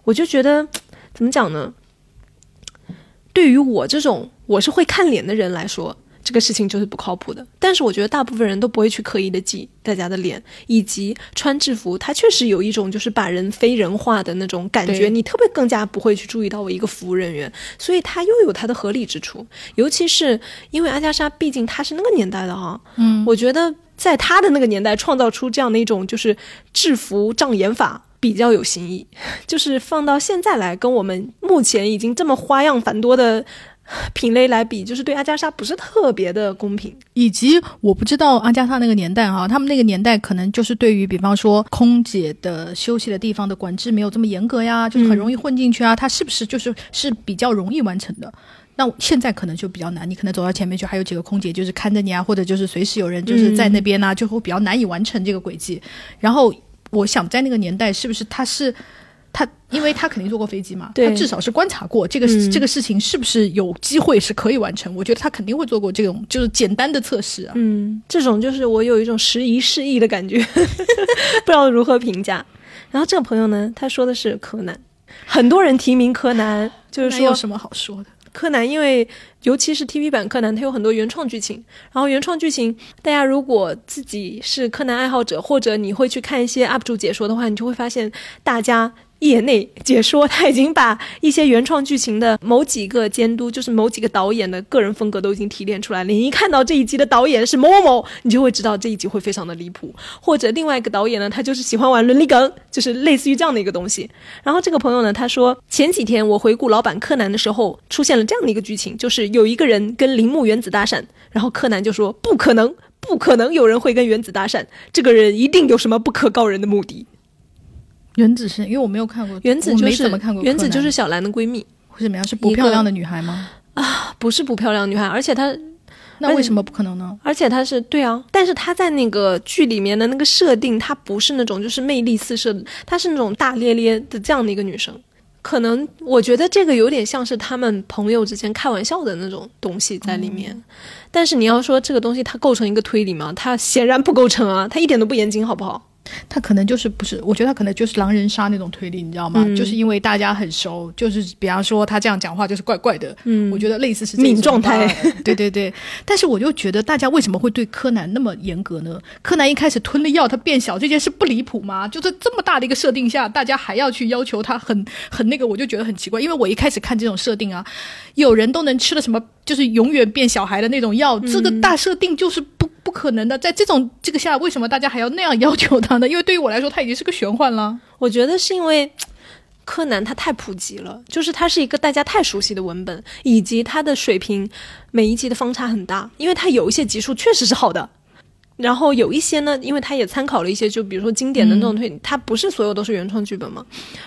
我就觉得怎么讲呢？对于我这种我是会看脸的人来说，这个事情就是不靠谱的。但是我觉得大部分人都不会去刻意的记大家的脸，以及穿制服，它确实有一种就是把人非人化的那种感觉，你特别更加不会去注意到我一个服务人员，所以它又有它的合理之处。尤其是因为阿加莎毕竟她是那个年代的哈，嗯，我觉得在她的那个年代创造出这样的一种就是制服障眼法。比较有新意，<laughs> 就是放到现在来跟我们目前已经这么花样繁多的品类来比，就是对阿加莎不是特别的公平。以及我不知道阿加莎那个年代哈、他们那个年代可能就是对于比方说空姐的休息的地方的管制没有这么严格呀，就是很容易混进去啊，它是不是就是是比较容易完成的？那现在可能就比较难，你可能走到前面去，还有几个空姐就是看着你啊，或者就是随时有人就是在那边呢、就会比较难以完成这个轨迹。然后我想在那个年代，是不是他是他，因为他肯定坐过飞机嘛，他至少是观察过这个、嗯这个事情是不是有机会是可以完成。我觉得他肯定会做过这种就是简单的测试啊。嗯，这种就是我有一种时移世易的感觉，<laughs> 不知道如何评价。然后这个朋友呢，他说的是柯南，很多人提名柯南，就是说那有什么好说的？柯南，因为尤其是 TV 版柯南，它有很多原创剧情。然后原创剧情，大家如果自己是柯南爱好者，或者你会去看一些 UP 主解说的话，你就会发现大家。业内解说，他已经把一些原创剧情的某几个监督，就是某几个导演的个人风格都已经提炼出来了。你一看到这一集的导演是某某某，你就会知道这一集会非常的离谱。或者另外一个导演呢，他就是喜欢玩伦理梗，就是类似于这样的一个东西。然后这个朋友呢，他说前几天我回顾老版柯南的时候，出现了这样的一个剧情，就是有一个人跟铃木原子搭讪，然后柯南就说不可能，不可能有人会跟原子搭讪，这个人一定有什么不可告人的目的。原子是因为我没有看过，原子就是怎么看过，原子就是小兰的闺蜜，为什么样？是不漂亮的女孩吗？啊不是不漂亮女孩，而且她那为什么不可能呢？而且她是对啊，但是她在那个剧里面的那个设定，她不是那种就是魅力四射的，她是那种大咧咧的这样的一个女生。可能我觉得这个有点像是他们朋友之间开玩笑的那种东西在里面，但是你要说这个东西它构成一个推理吗？它显然不构成啊，它一点都不严谨，好不好？他可能就是不是，我觉得他可能就是狼人杀那种推理，你知道吗？嗯就是因为大家很熟，就是比方说他这样讲话就是怪怪的，嗯我觉得类似是这种状态。<laughs> 对对对，但是我就觉得大家为什么会对柯南那么严格呢？柯南一开始吞了药，他变小这件事不离谱吗？就在这么大的一个设定下，大家还要去要求他很很那个，我就觉得很奇怪。因为我一开始看这种设定啊，有人都能吃了什么就是永远变小孩的那种药，这个大设定就是不。不可能的，在这种这个下，为什么大家还要那样要求他呢？因为对于我来说，他已经是个玄幻了。我觉得是因为柯南它太普及了，就是它是一个大家太熟悉的文本，以及它的水平每一集的方差很大，因为它有一些集数确实是好的。然后有一些呢，因为它也参考了一些，就比如说经典的那种推理，它不是所有都是原创剧本嘛。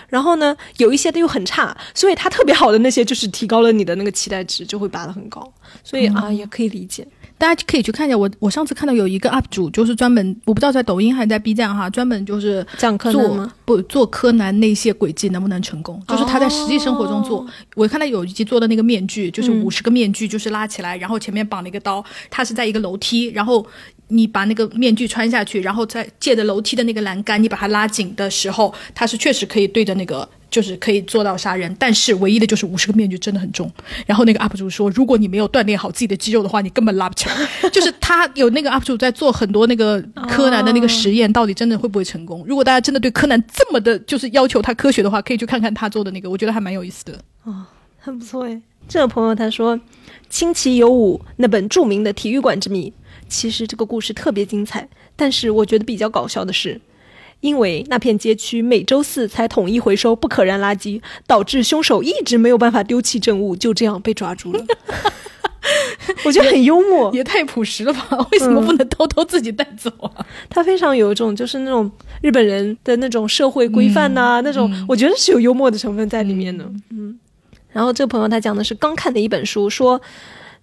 然后呢，有一些的又很差，所以它特别好的那些，就是提高了你的那个期待值，就会拔得很高。所以啊，也可以理解。大家可以去看一下我，我上次看到有一个 UP 主，就是专门我不知道在抖音还是在 B 站哈，专门就是讲柯南做吗？不做柯南那些轨迹能不能成功，就是他在实际生活中做。我看到有一集做的那个面具，就是嗯五十个面具，就是拉起来，然后前面绑了一个刀，他是在一个楼梯，然后。你把那个面具穿下去，然后再借着楼梯的那个栏杆，你把它拉紧的时候，它是确实可以对着那个，就是可以做到杀人。但是唯一的就是五十个面具真的很重。然后那个 UP 主说，如果你没有锻炼好自己的肌肉的话，你根本拉不起来。<laughs> 就是他有那个 UP 主在做很多那个柯南的那个实验，到底真的会不会成功？如果大家真的对柯南这么的，就是要求他科学的话，可以去看看他做的那个，我觉得还蛮有意思的。哦很不错诶。这个朋友他说，《清奇有武》那本著名的体育馆之谜，其实这个故事特别精彩，但是我觉得比较搞笑的是，因为那片街区每周四才统一回收不可燃垃圾，导致凶手一直没有办法丢弃证物，就这样被抓住了。<laughs> 我觉得很幽默，也太朴实了吧？为什么不能偷偷自己带走啊？<laughs> 他非常有一种就是那种日本人的那种社会规范呐、那种我觉得是有幽默的成分在里面的。嗯，然后这个朋友他讲的是刚看的一本书，说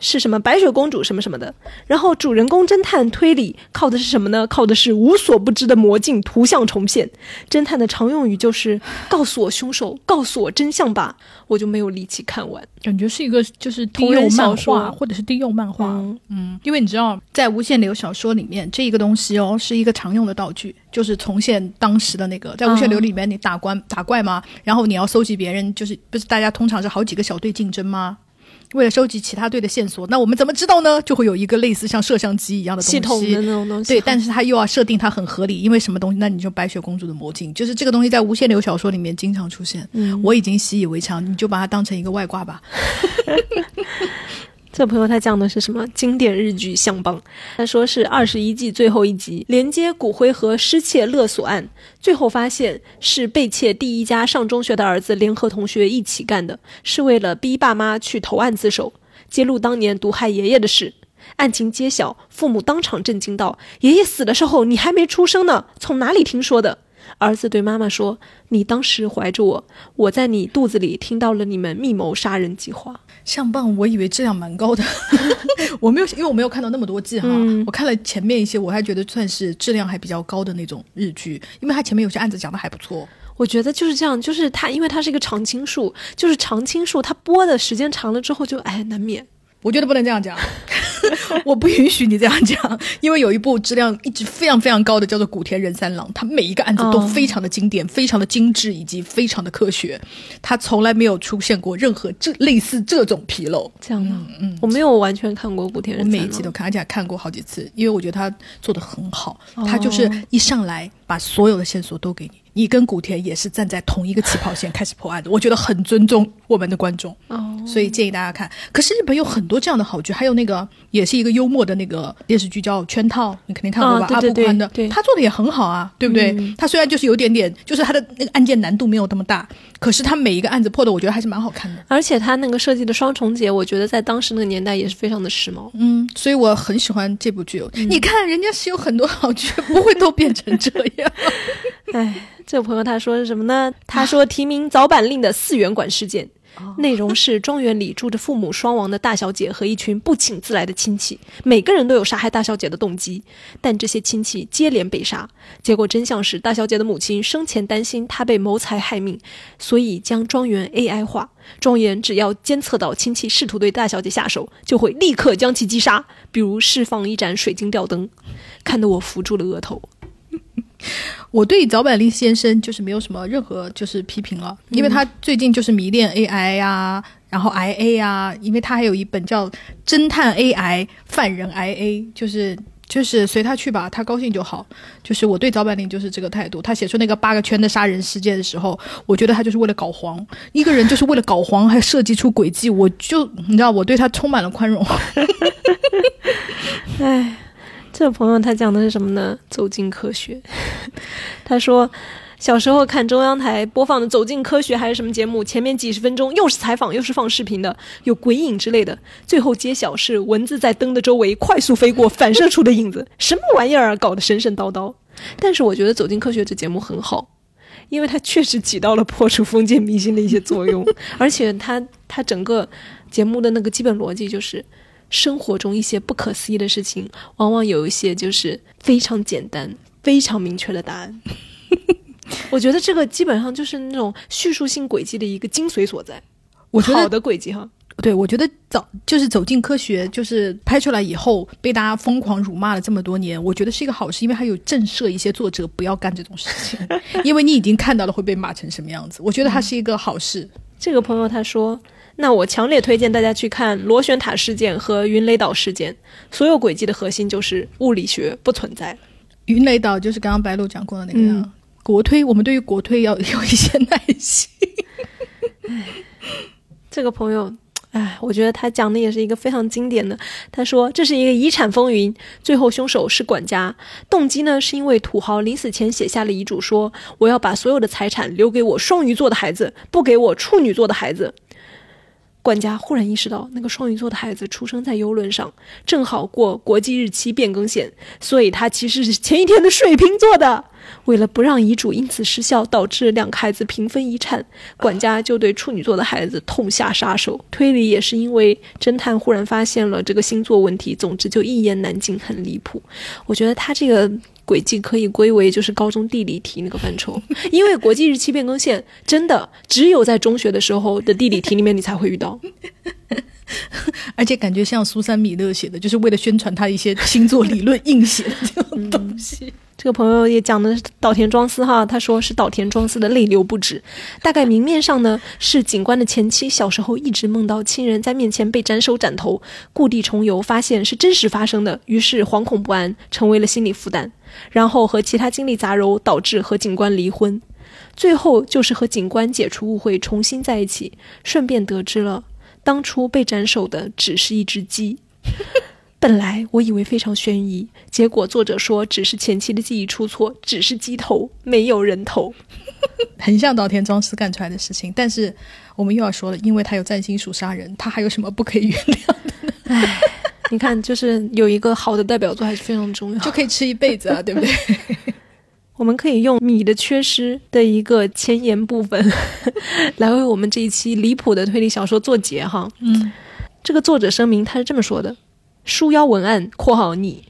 是什么白雪公主什么什么的，然后主人公侦探推理靠的是什么呢？靠的是无所不知的魔镜图像重现。侦探的常用语就是告诉我凶手，告诉我真相吧，我就没有力气看完。感觉是一个就是低同人幼漫画，或者是低幼漫画。嗯嗯，因为你知道，在无限流小说里面，这一个东西哦，是一个常用的道具，就是重现当时的那个，在无限流里面，你打关、打怪嘛，然后你要搜集别人，就是不是大家通常是好几个小队竞争吗？为了收集其他队的线索，那我们怎么知道呢？就会有一个类似像摄像机一样的东西，系统的那种东西，对，但是它又要设定它很合理，因为什么东西？那你就白雪公主的魔镜，就是这个东西在无限流小说里面经常出现，嗯我已经习以为常，你就把它当成一个外挂吧。这朋友他讲的是什么经典日剧《相棒》？他说是二十一季最后一集，连接骨灰盒失窃勒索案，最后发现是被窃第一家上中学的儿子联合同学一起干的，是为了逼爸妈去投案自首，揭露当年毒害爷爷的事。案情揭晓，父母当场震惊道：“爷爷死的时候你还没出生呢，从哪里听说的？”儿子对妈妈说：“你当时怀着我，我在你肚子里听到了你们密谋杀人计划。”相棒，我以为质量蛮高的，<laughs> 我没有，因为我没有看到那么多季哈，嗯我看了前面一些，我还觉得算是质量还比较高的那种日剧，因为它前面有些案子讲的还不错。我觉得就是这样，就是它，因为它是一个常青树，就是常青树，它播的时间长了之后就，哎难免。我觉得不能这样讲，<laughs> 我不允许你这样讲，因为有一部质量一直非常非常高的叫做《古田仁三郎》，他每一个案子都哦非常的经典、非常的精致以及非常的科学，他从来没有出现过任何这类似这种纰漏。这样的？嗯，我没有完全看过古田我任三郎，我每一集都看，而且还看过好几次，因为我觉得他做的很好。哦他就是一上来把所有的线索都给你，你跟古田也是站在同一个起跑线 <laughs> 开始破案的，我觉得很尊重我们的观众。哦，所以建议大家看。可是日本有很多这样的好剧，还有那个也是一个幽默的那个电视剧叫《圈套》，你肯定看过吧？阿部宽的，他做的也很好啊，对不对？嗯他虽然就是有点点，就是他的那个案件难度没有那么大，可是他每一个案子破的，我觉得还是蛮好看的。而且他那个设计的双重结，我觉得在当时那个年代也是非常的时髦。嗯，所以我很喜欢这部剧。你看，人家是有很多好剧，不会都变成这样。<laughs> 哎，这个朋友他说是什么呢？他说提名早版令的四元馆事件。内容是庄园里住着父母双亡的大小姐和一群不请自来的亲戚，每个人都有杀害大小姐的动机，但这些亲戚接连被杀。结果真相是，大小姐的母亲生前担心她被谋财害命，所以将庄园 AI 化。庄园只要监测到亲戚试图对大小姐下手，就会立刻将其击杀，比如释放一盏水晶吊灯，看得我扶住了额头。我对早坂利先生就是没有什么任何就是批评了，因为他最近就是迷恋 AI 啊，然后 IA 啊，因为他还有一本叫《侦探 AI 犯人 IA》，就是就是随他去吧，他高兴就好。就是我对早坂绫就是这个态度。他写出那个八个圈的杀人事件的时候，我觉得他就是为了搞黄，一个人就是为了搞黄，还设计出诡计，我就你知道，我对他充满了宽容。<laughs> 哎。这个朋友他讲的是什么呢？走进科学。<laughs> 他说，小时候看中央台播放的《走进科学》还是什么节目，前面几十分钟又是采访又是放视频的，有鬼影之类的，最后揭晓是蚊子在灯的周围快速飞过，反射出的影子，什么玩意儿啊，搞得神神叨叨。但是我觉得《走进科学》这节目很好，因为它确实起到了破除封建迷信的一些作用，<laughs> 而且它它整个节目的那个基本逻辑就是。生活中一些不可思议的事情，往往有一些就是非常简单、非常明确的答案。<laughs> 我觉得这个基本上就是那种叙述性轨迹的一个精髓所在。我觉得好的轨迹哈，对我觉得早就是走进科学，就是拍出来以后被大家疯狂辱骂了这么多年，我觉得是一个好事，因为它有震慑一些作者不要干这种事情，<laughs> 因为你已经看到了会被骂成什么样子。我觉得它是一个好事。这个朋友他说。那我强烈推荐大家去看螺旋塔事件和云雷岛事件。所有轨迹的核心就是物理学不存在。云雷岛就是刚刚白鹿讲过的那个样。国推，我们对于国推要有一些耐心。唉，<laughs> 这个朋友，唉，我觉得他讲的也是一个非常经典的。他说这是一个遗产风云，最后凶手是管家，动机呢是因为土豪临死前写下了遗嘱，说我要把所有的财产留给我双鱼座的孩子，不给我处女座的孩子。管家忽然意识到，那个双鱼座的孩子出生在游轮上，正好过国际日期变更线，所以他其实是前一天的水瓶座的。为了不让遗嘱因此失效，导致两个孩子平分遗产，管家就对处女座的孩子痛下杀手。推理也是因为侦探忽然发现了这个星座问题，总之就一言难尽，很离谱。我觉得他这个。轨迹可以归为就是高中地理题那个范畴，因为国际日期变更线真的只有在中学的时候的地理题里面你才会遇到，<laughs> 而且感觉像苏珊米勒写的，就是为了宣传他一些星座理论 <laughs> 硬写的这种东西。这个朋友也讲的是岛田庄司哈，他说是岛田庄司的泪流不止。大概明面上呢是警官的前妻小时候一直梦到亲人在面前被斩首斩头，故地重游发现是真实发生的，于是惶恐不安，成为了心理负担。然后和其他经历杂糅，导致和警官离婚，最后就是和警官解除误会，重新在一起，顺便得知了当初被斩首的只是一只鸡。本来我以为非常悬疑，结果作者说只是前期的记忆出错，只是鸡头，没有人头，很像岛田庄司干出来的事情。但是我们又要说了，因为他有占星术杀人，他还有什么不可以原谅的？唉。你看，就是有一个好的代表作还是非常重要，就可以吃一辈子啊，对不对？我们可以用米的缺失的一个前言部分，来为我们这一期离谱的推理小说做结哈。嗯，这个作者声明他是这么说的：书腰文案（括号你）。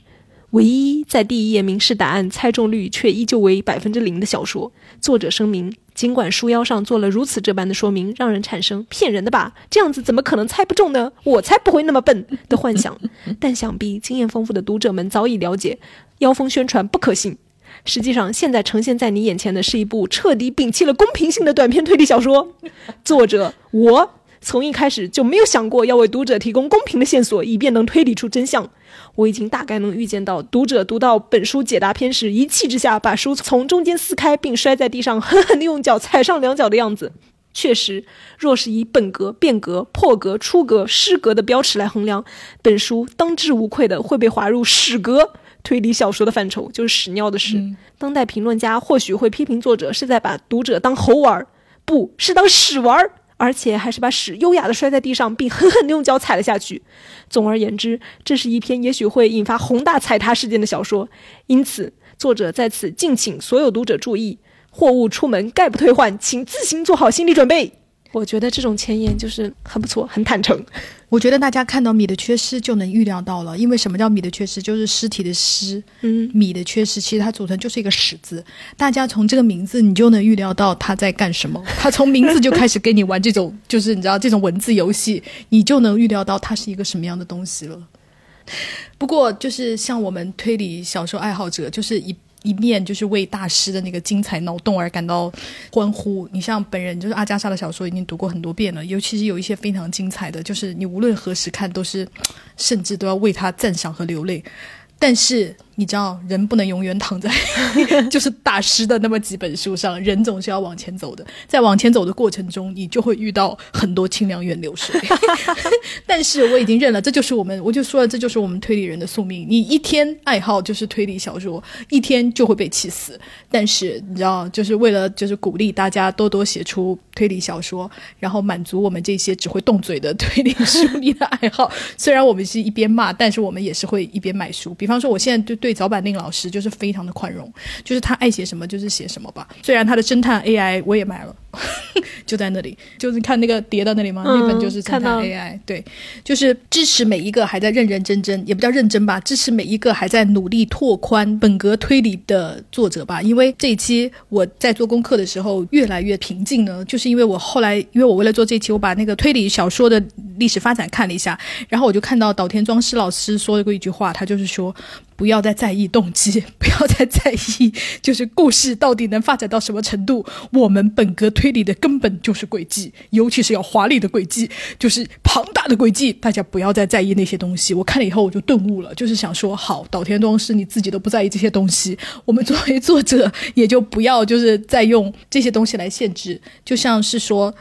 唯一在第一页明示答案、猜中率却依旧为百分之零的小说。作者声明：尽管书腰上做了如此这般的说明，让人产生骗人的吧，这样子怎么可能猜不中呢？我才不会那么笨的幻想。<laughs> 但想必经验丰富的读者们早已了解，妖风宣传不可信。实际上，现在呈现在你眼前的是一部彻底摒弃了公平性的短篇推理小说。作者我。从一开始就没有想过要为读者提供公平的线索，以便能推理出真相。我已经大概能预见到读者读到本书解答篇时，一气之下把书从中间撕开，并摔在地上，狠狠地用脚踩上两脚的样子。确实，若是以本格、变格、破格、出格、失格的标尺来衡量，本书当之无愧的会被划入屎格推理小说的范畴，就是屎尿的屎。当代评论家或许会批评作者是在把读者当猴玩，不是当屎玩。而且还是把屎优雅的摔在地上，并狠狠的用脚踩了下去。总而言之，这是一篇也许会引发宏大踩踏事件的小说。因此，作者在此敬请所有读者注意：货物出门概不退换，请自行做好心理准备。我觉得这种前言就是很不错，很坦诚。<laughs> 我觉得大家看到米的缺失就能预料到了，因为什么叫米的缺失？就是尸体的尸，嗯，米的缺失，其实它组成就是一个屎字。大家从这个名字，你就能预料到他在干什么。<laughs> 他从名字就开始跟你玩这种，就是你知道这种文字游戏，你就能预料到它是一个什么样的东西了。不过，就是像我们推理小说爱好者，就是一。一面就是为大师的那个精彩脑洞而感到欢呼。你像本人就是阿加莎的小说已经读过很多遍了，尤其是有一些非常精彩的，就是你无论何时看都是，甚至都要为他赞赏和流泪。但是你知道，人不能永远躺在 <laughs> <laughs> 就是大师的那么几本书上，人总是要往前走的。在往前走的过程中，你就会遇到很多清凉远流水。<laughs> 但是我已经认了，这就是我们，我就说了，这就是我们推理人的宿命。你一天爱好就是推理小说，一天就会被气死。但是你知道，就是为了就是鼓励大家多多写出推理小说，然后满足我们这些只会动嘴的推理书迷的爱好。虽然我们是一边骂，但是我们也是会一边买书。比方说，我现在就对早坂令老师就是非常的宽容，就是他爱写什么就是写什么吧。虽然他的侦探 AI 我也买了，<laughs> 就在那里，就是看那个叠到那里吗？那本就是侦探 AI，对，就是支持每一个还在认认真真，也不叫认真吧，支持每一个还在努力拓宽本格推理的作者吧。因为这一期我在做功课的时候越来越平静呢，就是因为我后来，因为我为了做这期，我把那个推理小说的历史发展看了一下，然后我就看到岛田庄司老师说过一句话，他就是说。不要再在意动机，<laughs> 不要再在意，就是故事到底能发展到什么程度。我们本格推理的根本就是轨迹，尤其是要华丽的轨迹，就是庞大的轨迹。大家不要再在意那些东西。我看了以后我就顿悟了，就是想说，好，岛田庄司你自己都不在意这些东西，我们作为作者也就不要就是再用这些东西来限制，就像是说。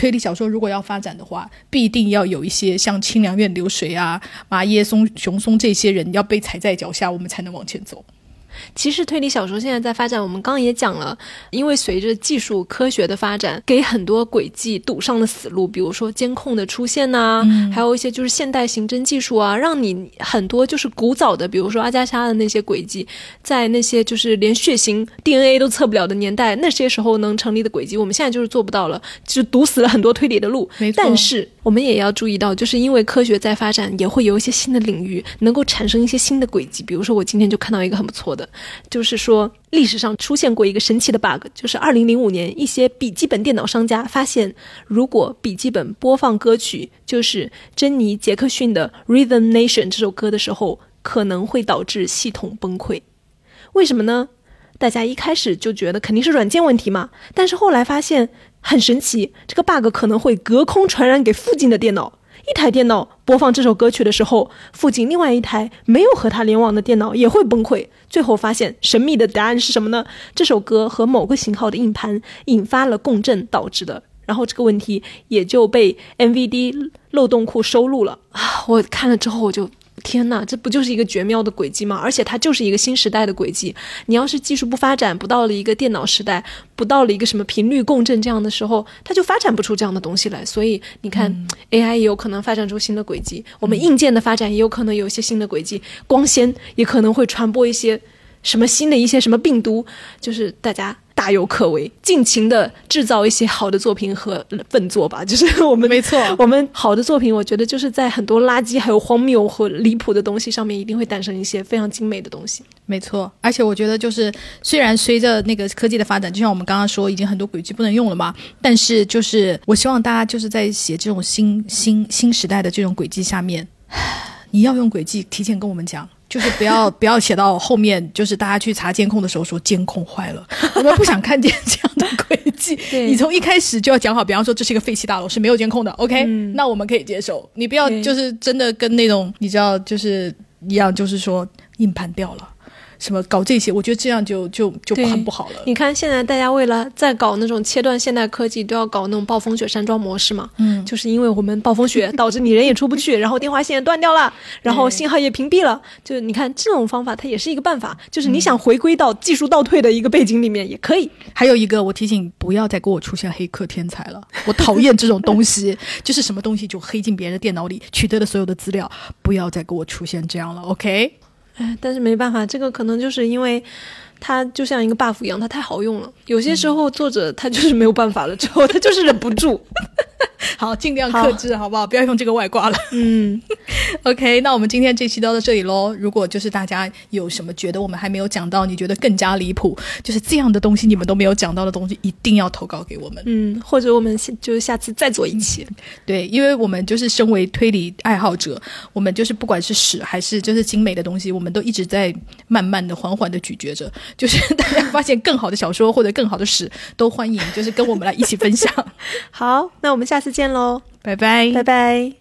推理小说如果要发展的话，必定要有一些像清凉院流水啊、麻耶松、熊松这些人要被踩在脚下，我们才能往前走。其实推理小说现在在发展，我们刚刚也讲了，因为随着技术科学的发展，给很多轨迹堵上了死路，比如说监控的出现呐，还有一些就是现代刑侦技术啊，让你很多就是古早的，比如说阿加莎的那些轨迹，在那些就是连血型 DNA 都测不了的年代，那些时候能成立的轨迹，我们现在就是做不到了，就堵死了很多推理的路。没错，但是我们也要注意到，就是因为科学在发展，也会有一些新的领域能够产生一些新的轨迹，比如说我今天就看到一个很不错的。就是说，历史上出现过一个神奇的 bug，就是二零零五年，一些笔记本电脑商家发现，如果笔记本播放歌曲就是珍妮·杰克逊的《Rhythm Nation》这首歌的时候，可能会导致系统崩溃。为什么呢？大家一开始就觉得肯定是软件问题嘛，但是后来发现很神奇，这个 bug 可能会隔空传染给附近的电脑。一台电脑播放这首歌曲的时候，附近另外一台没有和它联网的电脑也会崩溃。最后发现神秘的答案是什么呢？这首歌和某个型号的硬盘引发了共振导致的。然后这个问题也就被 MVD 漏洞库收录了啊！我看了之后我就。天呐，这不就是一个绝妙的轨迹吗？而且它就是一个新时代的轨迹。你要是技术不发展，不到了一个电脑时代，不到了一个什么频率共振这样的时候，它就发展不出这样的东西来。所以你看，AI 也有可能发展出新的轨迹，我们硬件的发展也有可能有一些新的轨迹，光纤也可能会传播一些什么新的一些什么病毒，就是大家。大有可为，尽情的制造一些好的作品和笨作吧。就是 <laughs> 我们没错，我们好的作品，我觉得就是在很多垃圾、还有荒谬和离谱的东西上面，一定会诞生一些非常精美的东西。没错，而且我觉得就是，虽然随着那个科技的发展，就像我们刚刚说，已经很多轨迹不能用了嘛，但是就是我希望大家就是在写这种新新新时代的这种轨迹下面，<sighs> 你要用轨迹，提前跟我们讲。就是不要不要写到后面，就是大家去查监控的时候说监控坏了，<laughs> 我们不想看见这样的轨迹。<laughs> 你从一开始就要讲好，比方说这是一个废弃大楼是没有监控的，OK，那我们可以接受。你不要就是真的跟那种你知道就是一样，就是说硬盘掉了。什么搞这些？我觉得这样就就就很不好了。你看，现在大家为了在搞那种切断现代科技，都要搞那种暴风雪山庄模式嘛。嗯，就是因为我们暴风雪导致你人也出不去，<laughs> 然后电话线也断掉了，然后信号也屏蔽了。就你看这种方法，它也是一个办法。就是你想回归到技术倒退的一个背景里面也可以。还有一个，我提醒不要再给我出现黑客天才了，我讨厌这种东西。<laughs> 就是什么东西就黑进别人的电脑里，取得了所有的资料，不要再给我出现这样了。OK。哎，但是没办法，这个可能就是因为，它就像一个 buff 一样，它太好用了。有些时候作者他就是没有办法了，之后他就是忍不住。<laughs> 好，尽量克制，好不好？不要用这个外挂了。<laughs> 嗯，OK，那我们今天这期到到这里喽。如果就是大家有什么觉得我们还没有讲到，你觉得更加离谱，就是这样的东西你们都没有讲到的东西，一定要投稿给我们。嗯，或者我们下就是下次再做一期。对，因为我们就是身为推理爱好者，我们就是不管是屎还是就是精美的东西，我们都一直在慢慢的、缓缓的咀嚼着。就是 <laughs> 大家发现更好的小说或者更好的史，都欢迎就是跟我们来一起分享。<laughs> 好，那我们下次见喽，拜拜，拜拜。